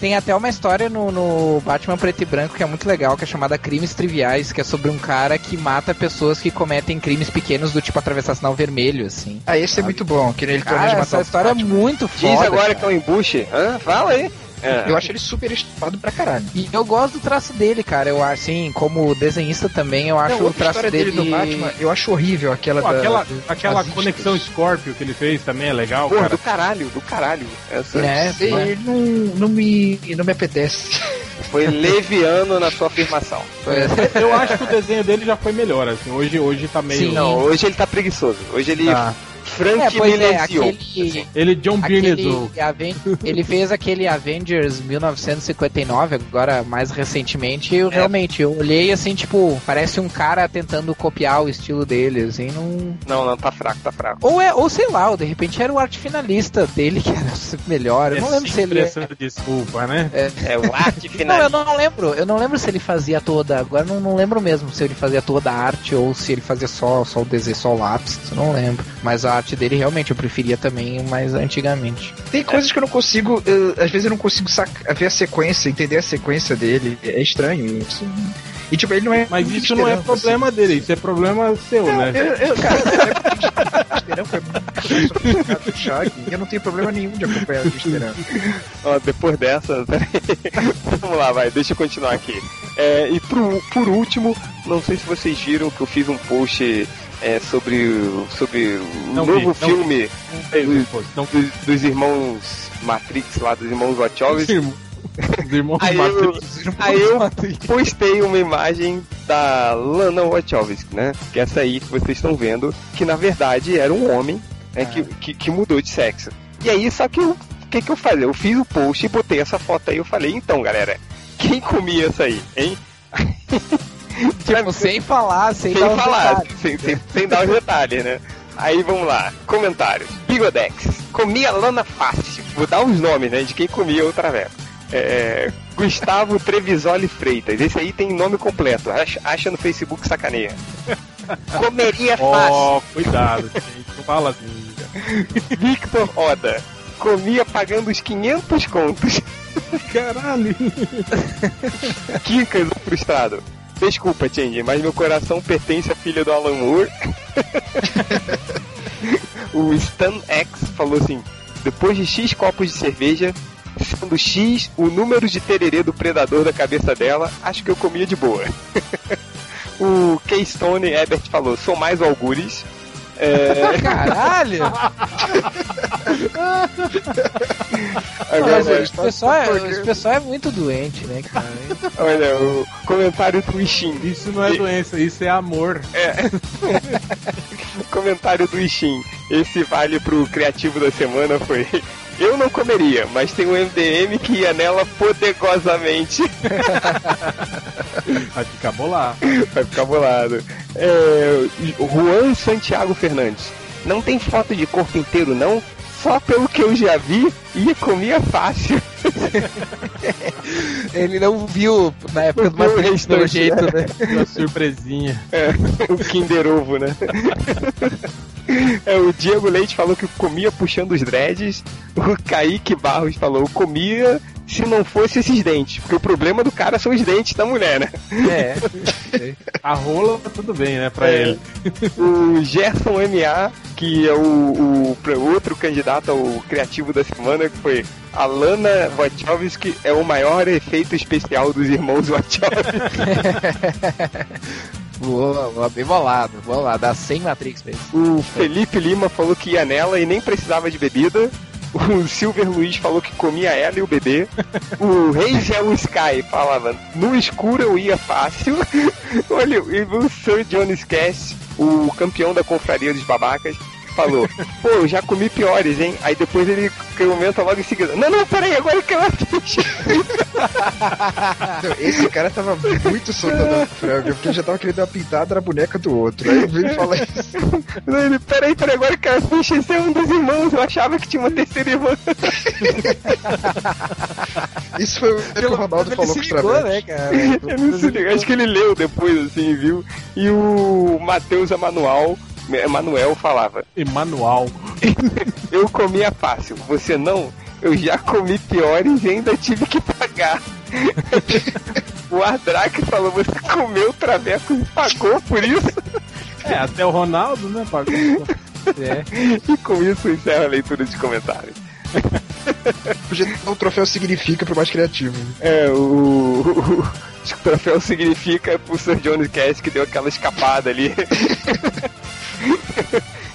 Tem até uma história no, no Batman Preto e Branco que é muito legal, que é chamada Crimes Triviais, que é sobre um cara que mata pessoas que cometem crimes pequenos do tipo atravessar sinal vermelho, assim. Ah, esse é muito bom, que ele Cara, matar essa o história é muito Diz foda. agora cara. que é um embuste. Hã? Fala aí. É. Eu acho ele super estudado pra caralho. E eu gosto do traço dele, cara. Eu acho, assim, como desenhista também, eu acho Não, o traço história dele. dele do Batman, eu acho horrível aquela Pô, da, aquela do- aquela conexão Scorpio que ele fez também é legal, Porra, cara. do caralho, do caralho. Essa É, Sei, né? ele não, não, me, não me apetece. foi leviano na sua afirmação. Eu acho que o desenho dele já foi melhor, assim. Hoje, hoje tá meio. Sim. Não, hoje ele tá preguiçoso. Hoje ele Tá. Frank É, pois é, Milesiou. aquele, Ele John Byrne aquele Aven- ele fez aquele Avengers 1959, agora mais recentemente, e eu realmente, eu olhei assim, tipo, parece um cara tentando copiar o estilo dele, assim, não... Não, não, tá fraco, tá fraco. Ou é, ou sei lá, ou de repente era o arte finalista dele que era melhor, eu não lembro se ele... desculpa, né? É o arte Não, final. eu não lembro, eu não lembro se ele fazia toda, agora não, não lembro mesmo se ele fazia toda a arte ou se ele fazia só, só o desenho, só o lápis, eu não lembro. Mas a arte dele realmente eu preferia também mais antigamente. Tem coisas que eu não consigo, eu- às vezes eu não consigo ver a sequência, entender a sequência dele. É estranho isso. E tipo, ele não é. Mas isso não é problema dele, isso é problema seu, assim. né? Eu, eu, cara, é é muito Shag, e eu não tenho problema nenhum de acompanhar o Esperança. Ó, depois dessa, vamos lá, vai, deixa eu continuar aqui. É, e pro, por último, não sei se vocês viram que eu fiz um post é, sobre, o- sobre o Não novo filme vi. dos, Não dos, dos irmãos Matrix lá, dos irmãos Os Wachowski. irmãos Aí eu, Matrix. aí eu postei uma imagem da Lana Wachowski, né? Que é essa aí que vocês estão vendo, que na verdade era um homem né, que, que, que mudou de sexo. E aí, só que eu- o que, que eu falei? Eu fiz o post e botei essa foto aí. Eu falei, então, galera, quem comia essa aí, hein? Tipo, sem falar, sem, sem dar falar, sem, sem, sem dar os detalhes, né? Aí vamos lá, comentários. Bigodex, comia lana fácil. Vou dar os nomes, né, de quem comia outra vez. É, Gustavo Trevisoli Freitas, esse aí tem nome completo, acha, acha no Facebook sacaneia. Comeria fácil. Ó, cuidado, gente. Não fala assim. Victor Oda, comia pagando os 500 contos. Caralho. Kikas frustrado. Desculpa, Change, mas meu coração pertence à filha do Alan Moore. o Stan X falou assim: depois de X copos de cerveja, sendo X o número de tererê do predador da cabeça dela, acho que eu comia de boa. o Keystone Ebert falou: sou mais Algures. É, Caralho! agora, Mas esse pessoal, é, esse pessoal é muito doente, né, cara? olha, o comentário do Ishin. Isso não é doença, isso é amor. É. Comentário do Ishin. Esse vale pro criativo da semana foi. Eu não comeria, mas tem um MDM que ia nela poderosamente. Vai ficar bolado. Vai ficar bolado. É, Juan Santiago Fernandes. Não tem foto de corpo inteiro, não? Só pelo que eu já vi, ia comia fácil. Ele não viu na época do Matrix restante, jeito, né? Uma surpresinha. É, o Kinder Ovo, né? É, o Diego Leite falou que comia puxando os dreads. O Kaique Barros falou comia se não fosse esses dentes. Porque o problema do cara são os dentes da mulher, né? É. A rola, tudo bem, né, pra É. ele. O Gerson MA, que é o, o outro candidato ao criativo da semana, que foi a Lana Wachowski, é o maior efeito especial dos irmãos Wachowski. Boa, boa, bem bolado, bolado. Dá 100 Matrix mesmo. O Felipe Lima falou que ia nela e nem precisava de bebida. O Silver Luiz falou que comia ela e o bebê. O Rangel Sky falava, no escuro eu ia fácil. Olha, e o Sir Jones Cass, o campeão da confraria dos babacas, falou, pô, eu já comi piores, hein? Aí depois ele comenta logo em seguida, não, não, peraí, agora que ela ficha. Esse cara tava muito soltando a franga, porque já tava querendo dar uma pintada na boneca do outro. Aí eu vi ele falar isso. Não, ele, peraí, peraí, agora que ela ficha, esse é um dos irmãos, eu achava que tinha uma terceira irmã. Isso foi o que o Ronaldo Ele falou com os ligou, né, cara? Eu não sei, acho que ele leu depois, assim, viu? E o Matheus Emanuel, Emanuel falava: Emanuel. Eu comia fácil, você não? Eu já comi piores e ainda tive que pagar. o Ardrake falou: Você comeu traveco e pagou por isso? É, até o Ronaldo, né, pagou. É. E com isso encerra a leitura de comentários. Um troféu significa pro mais criativo. É, o, o, o troféu significa pro Sir Jones Cass que deu aquela escapada ali.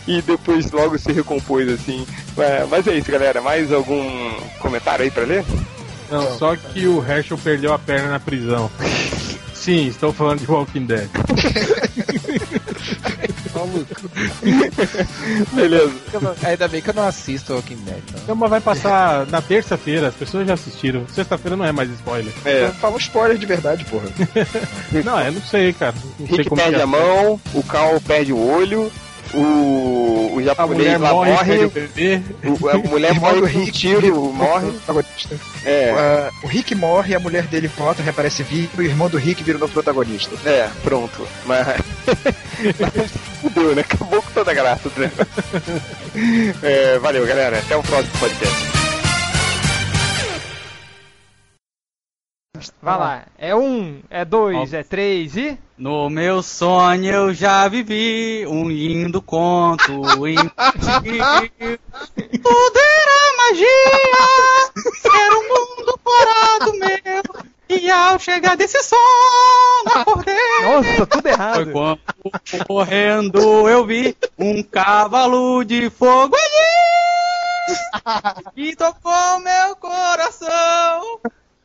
e depois logo se recompôs assim. É, mas é isso, galera. Mais algum comentário aí pra ler? Não, só que o Herschel perdeu a perna na prisão. Sim, estou falando de Walking Dead. Beleza. Ainda bem que eu não assisto Walking Dead. Então. Então, mas vai passar na terça-feira, as pessoas já assistiram. Sexta-feira não é mais spoiler. É. Fala um spoiler de verdade, porra. Não, eu não sei, cara. Não sei Rick como perde é. a mão, o Cal perde o olho, o, o japonês lá morre, morre, o bebê. o- a mulher morre um Rick, tiro, morre. Protagonista. É, Ah, o Rick morre, a mulher dele volta, reaparece vivo e o irmão do Rick vira o novo protagonista. é, pronto. Mas. Mas Fudeu, né? Acabou com toda a graça do negócio. É, valeu, galera. Até o próximo podcast. Vai lá. É um, é dois, é três e. No meu sonho eu já vivi um lindo conto infantil. Tudo era magia, era um mundo fora do meu. E ao chegar desse quando acordei. Nossa, tudo errado. Foi quando correndo eu vi um cavalo de fogo ali. E tocou meu coração.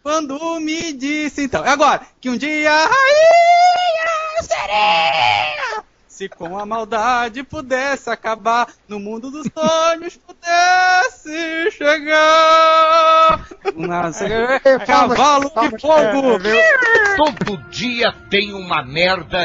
Quando me disse então. Agora, que um dia a rainha sereia. Se com a maldade pudesse acabar, no mundo dos sonhos pudesse chegar. Cavalo de fogo! Todo dia tem uma merda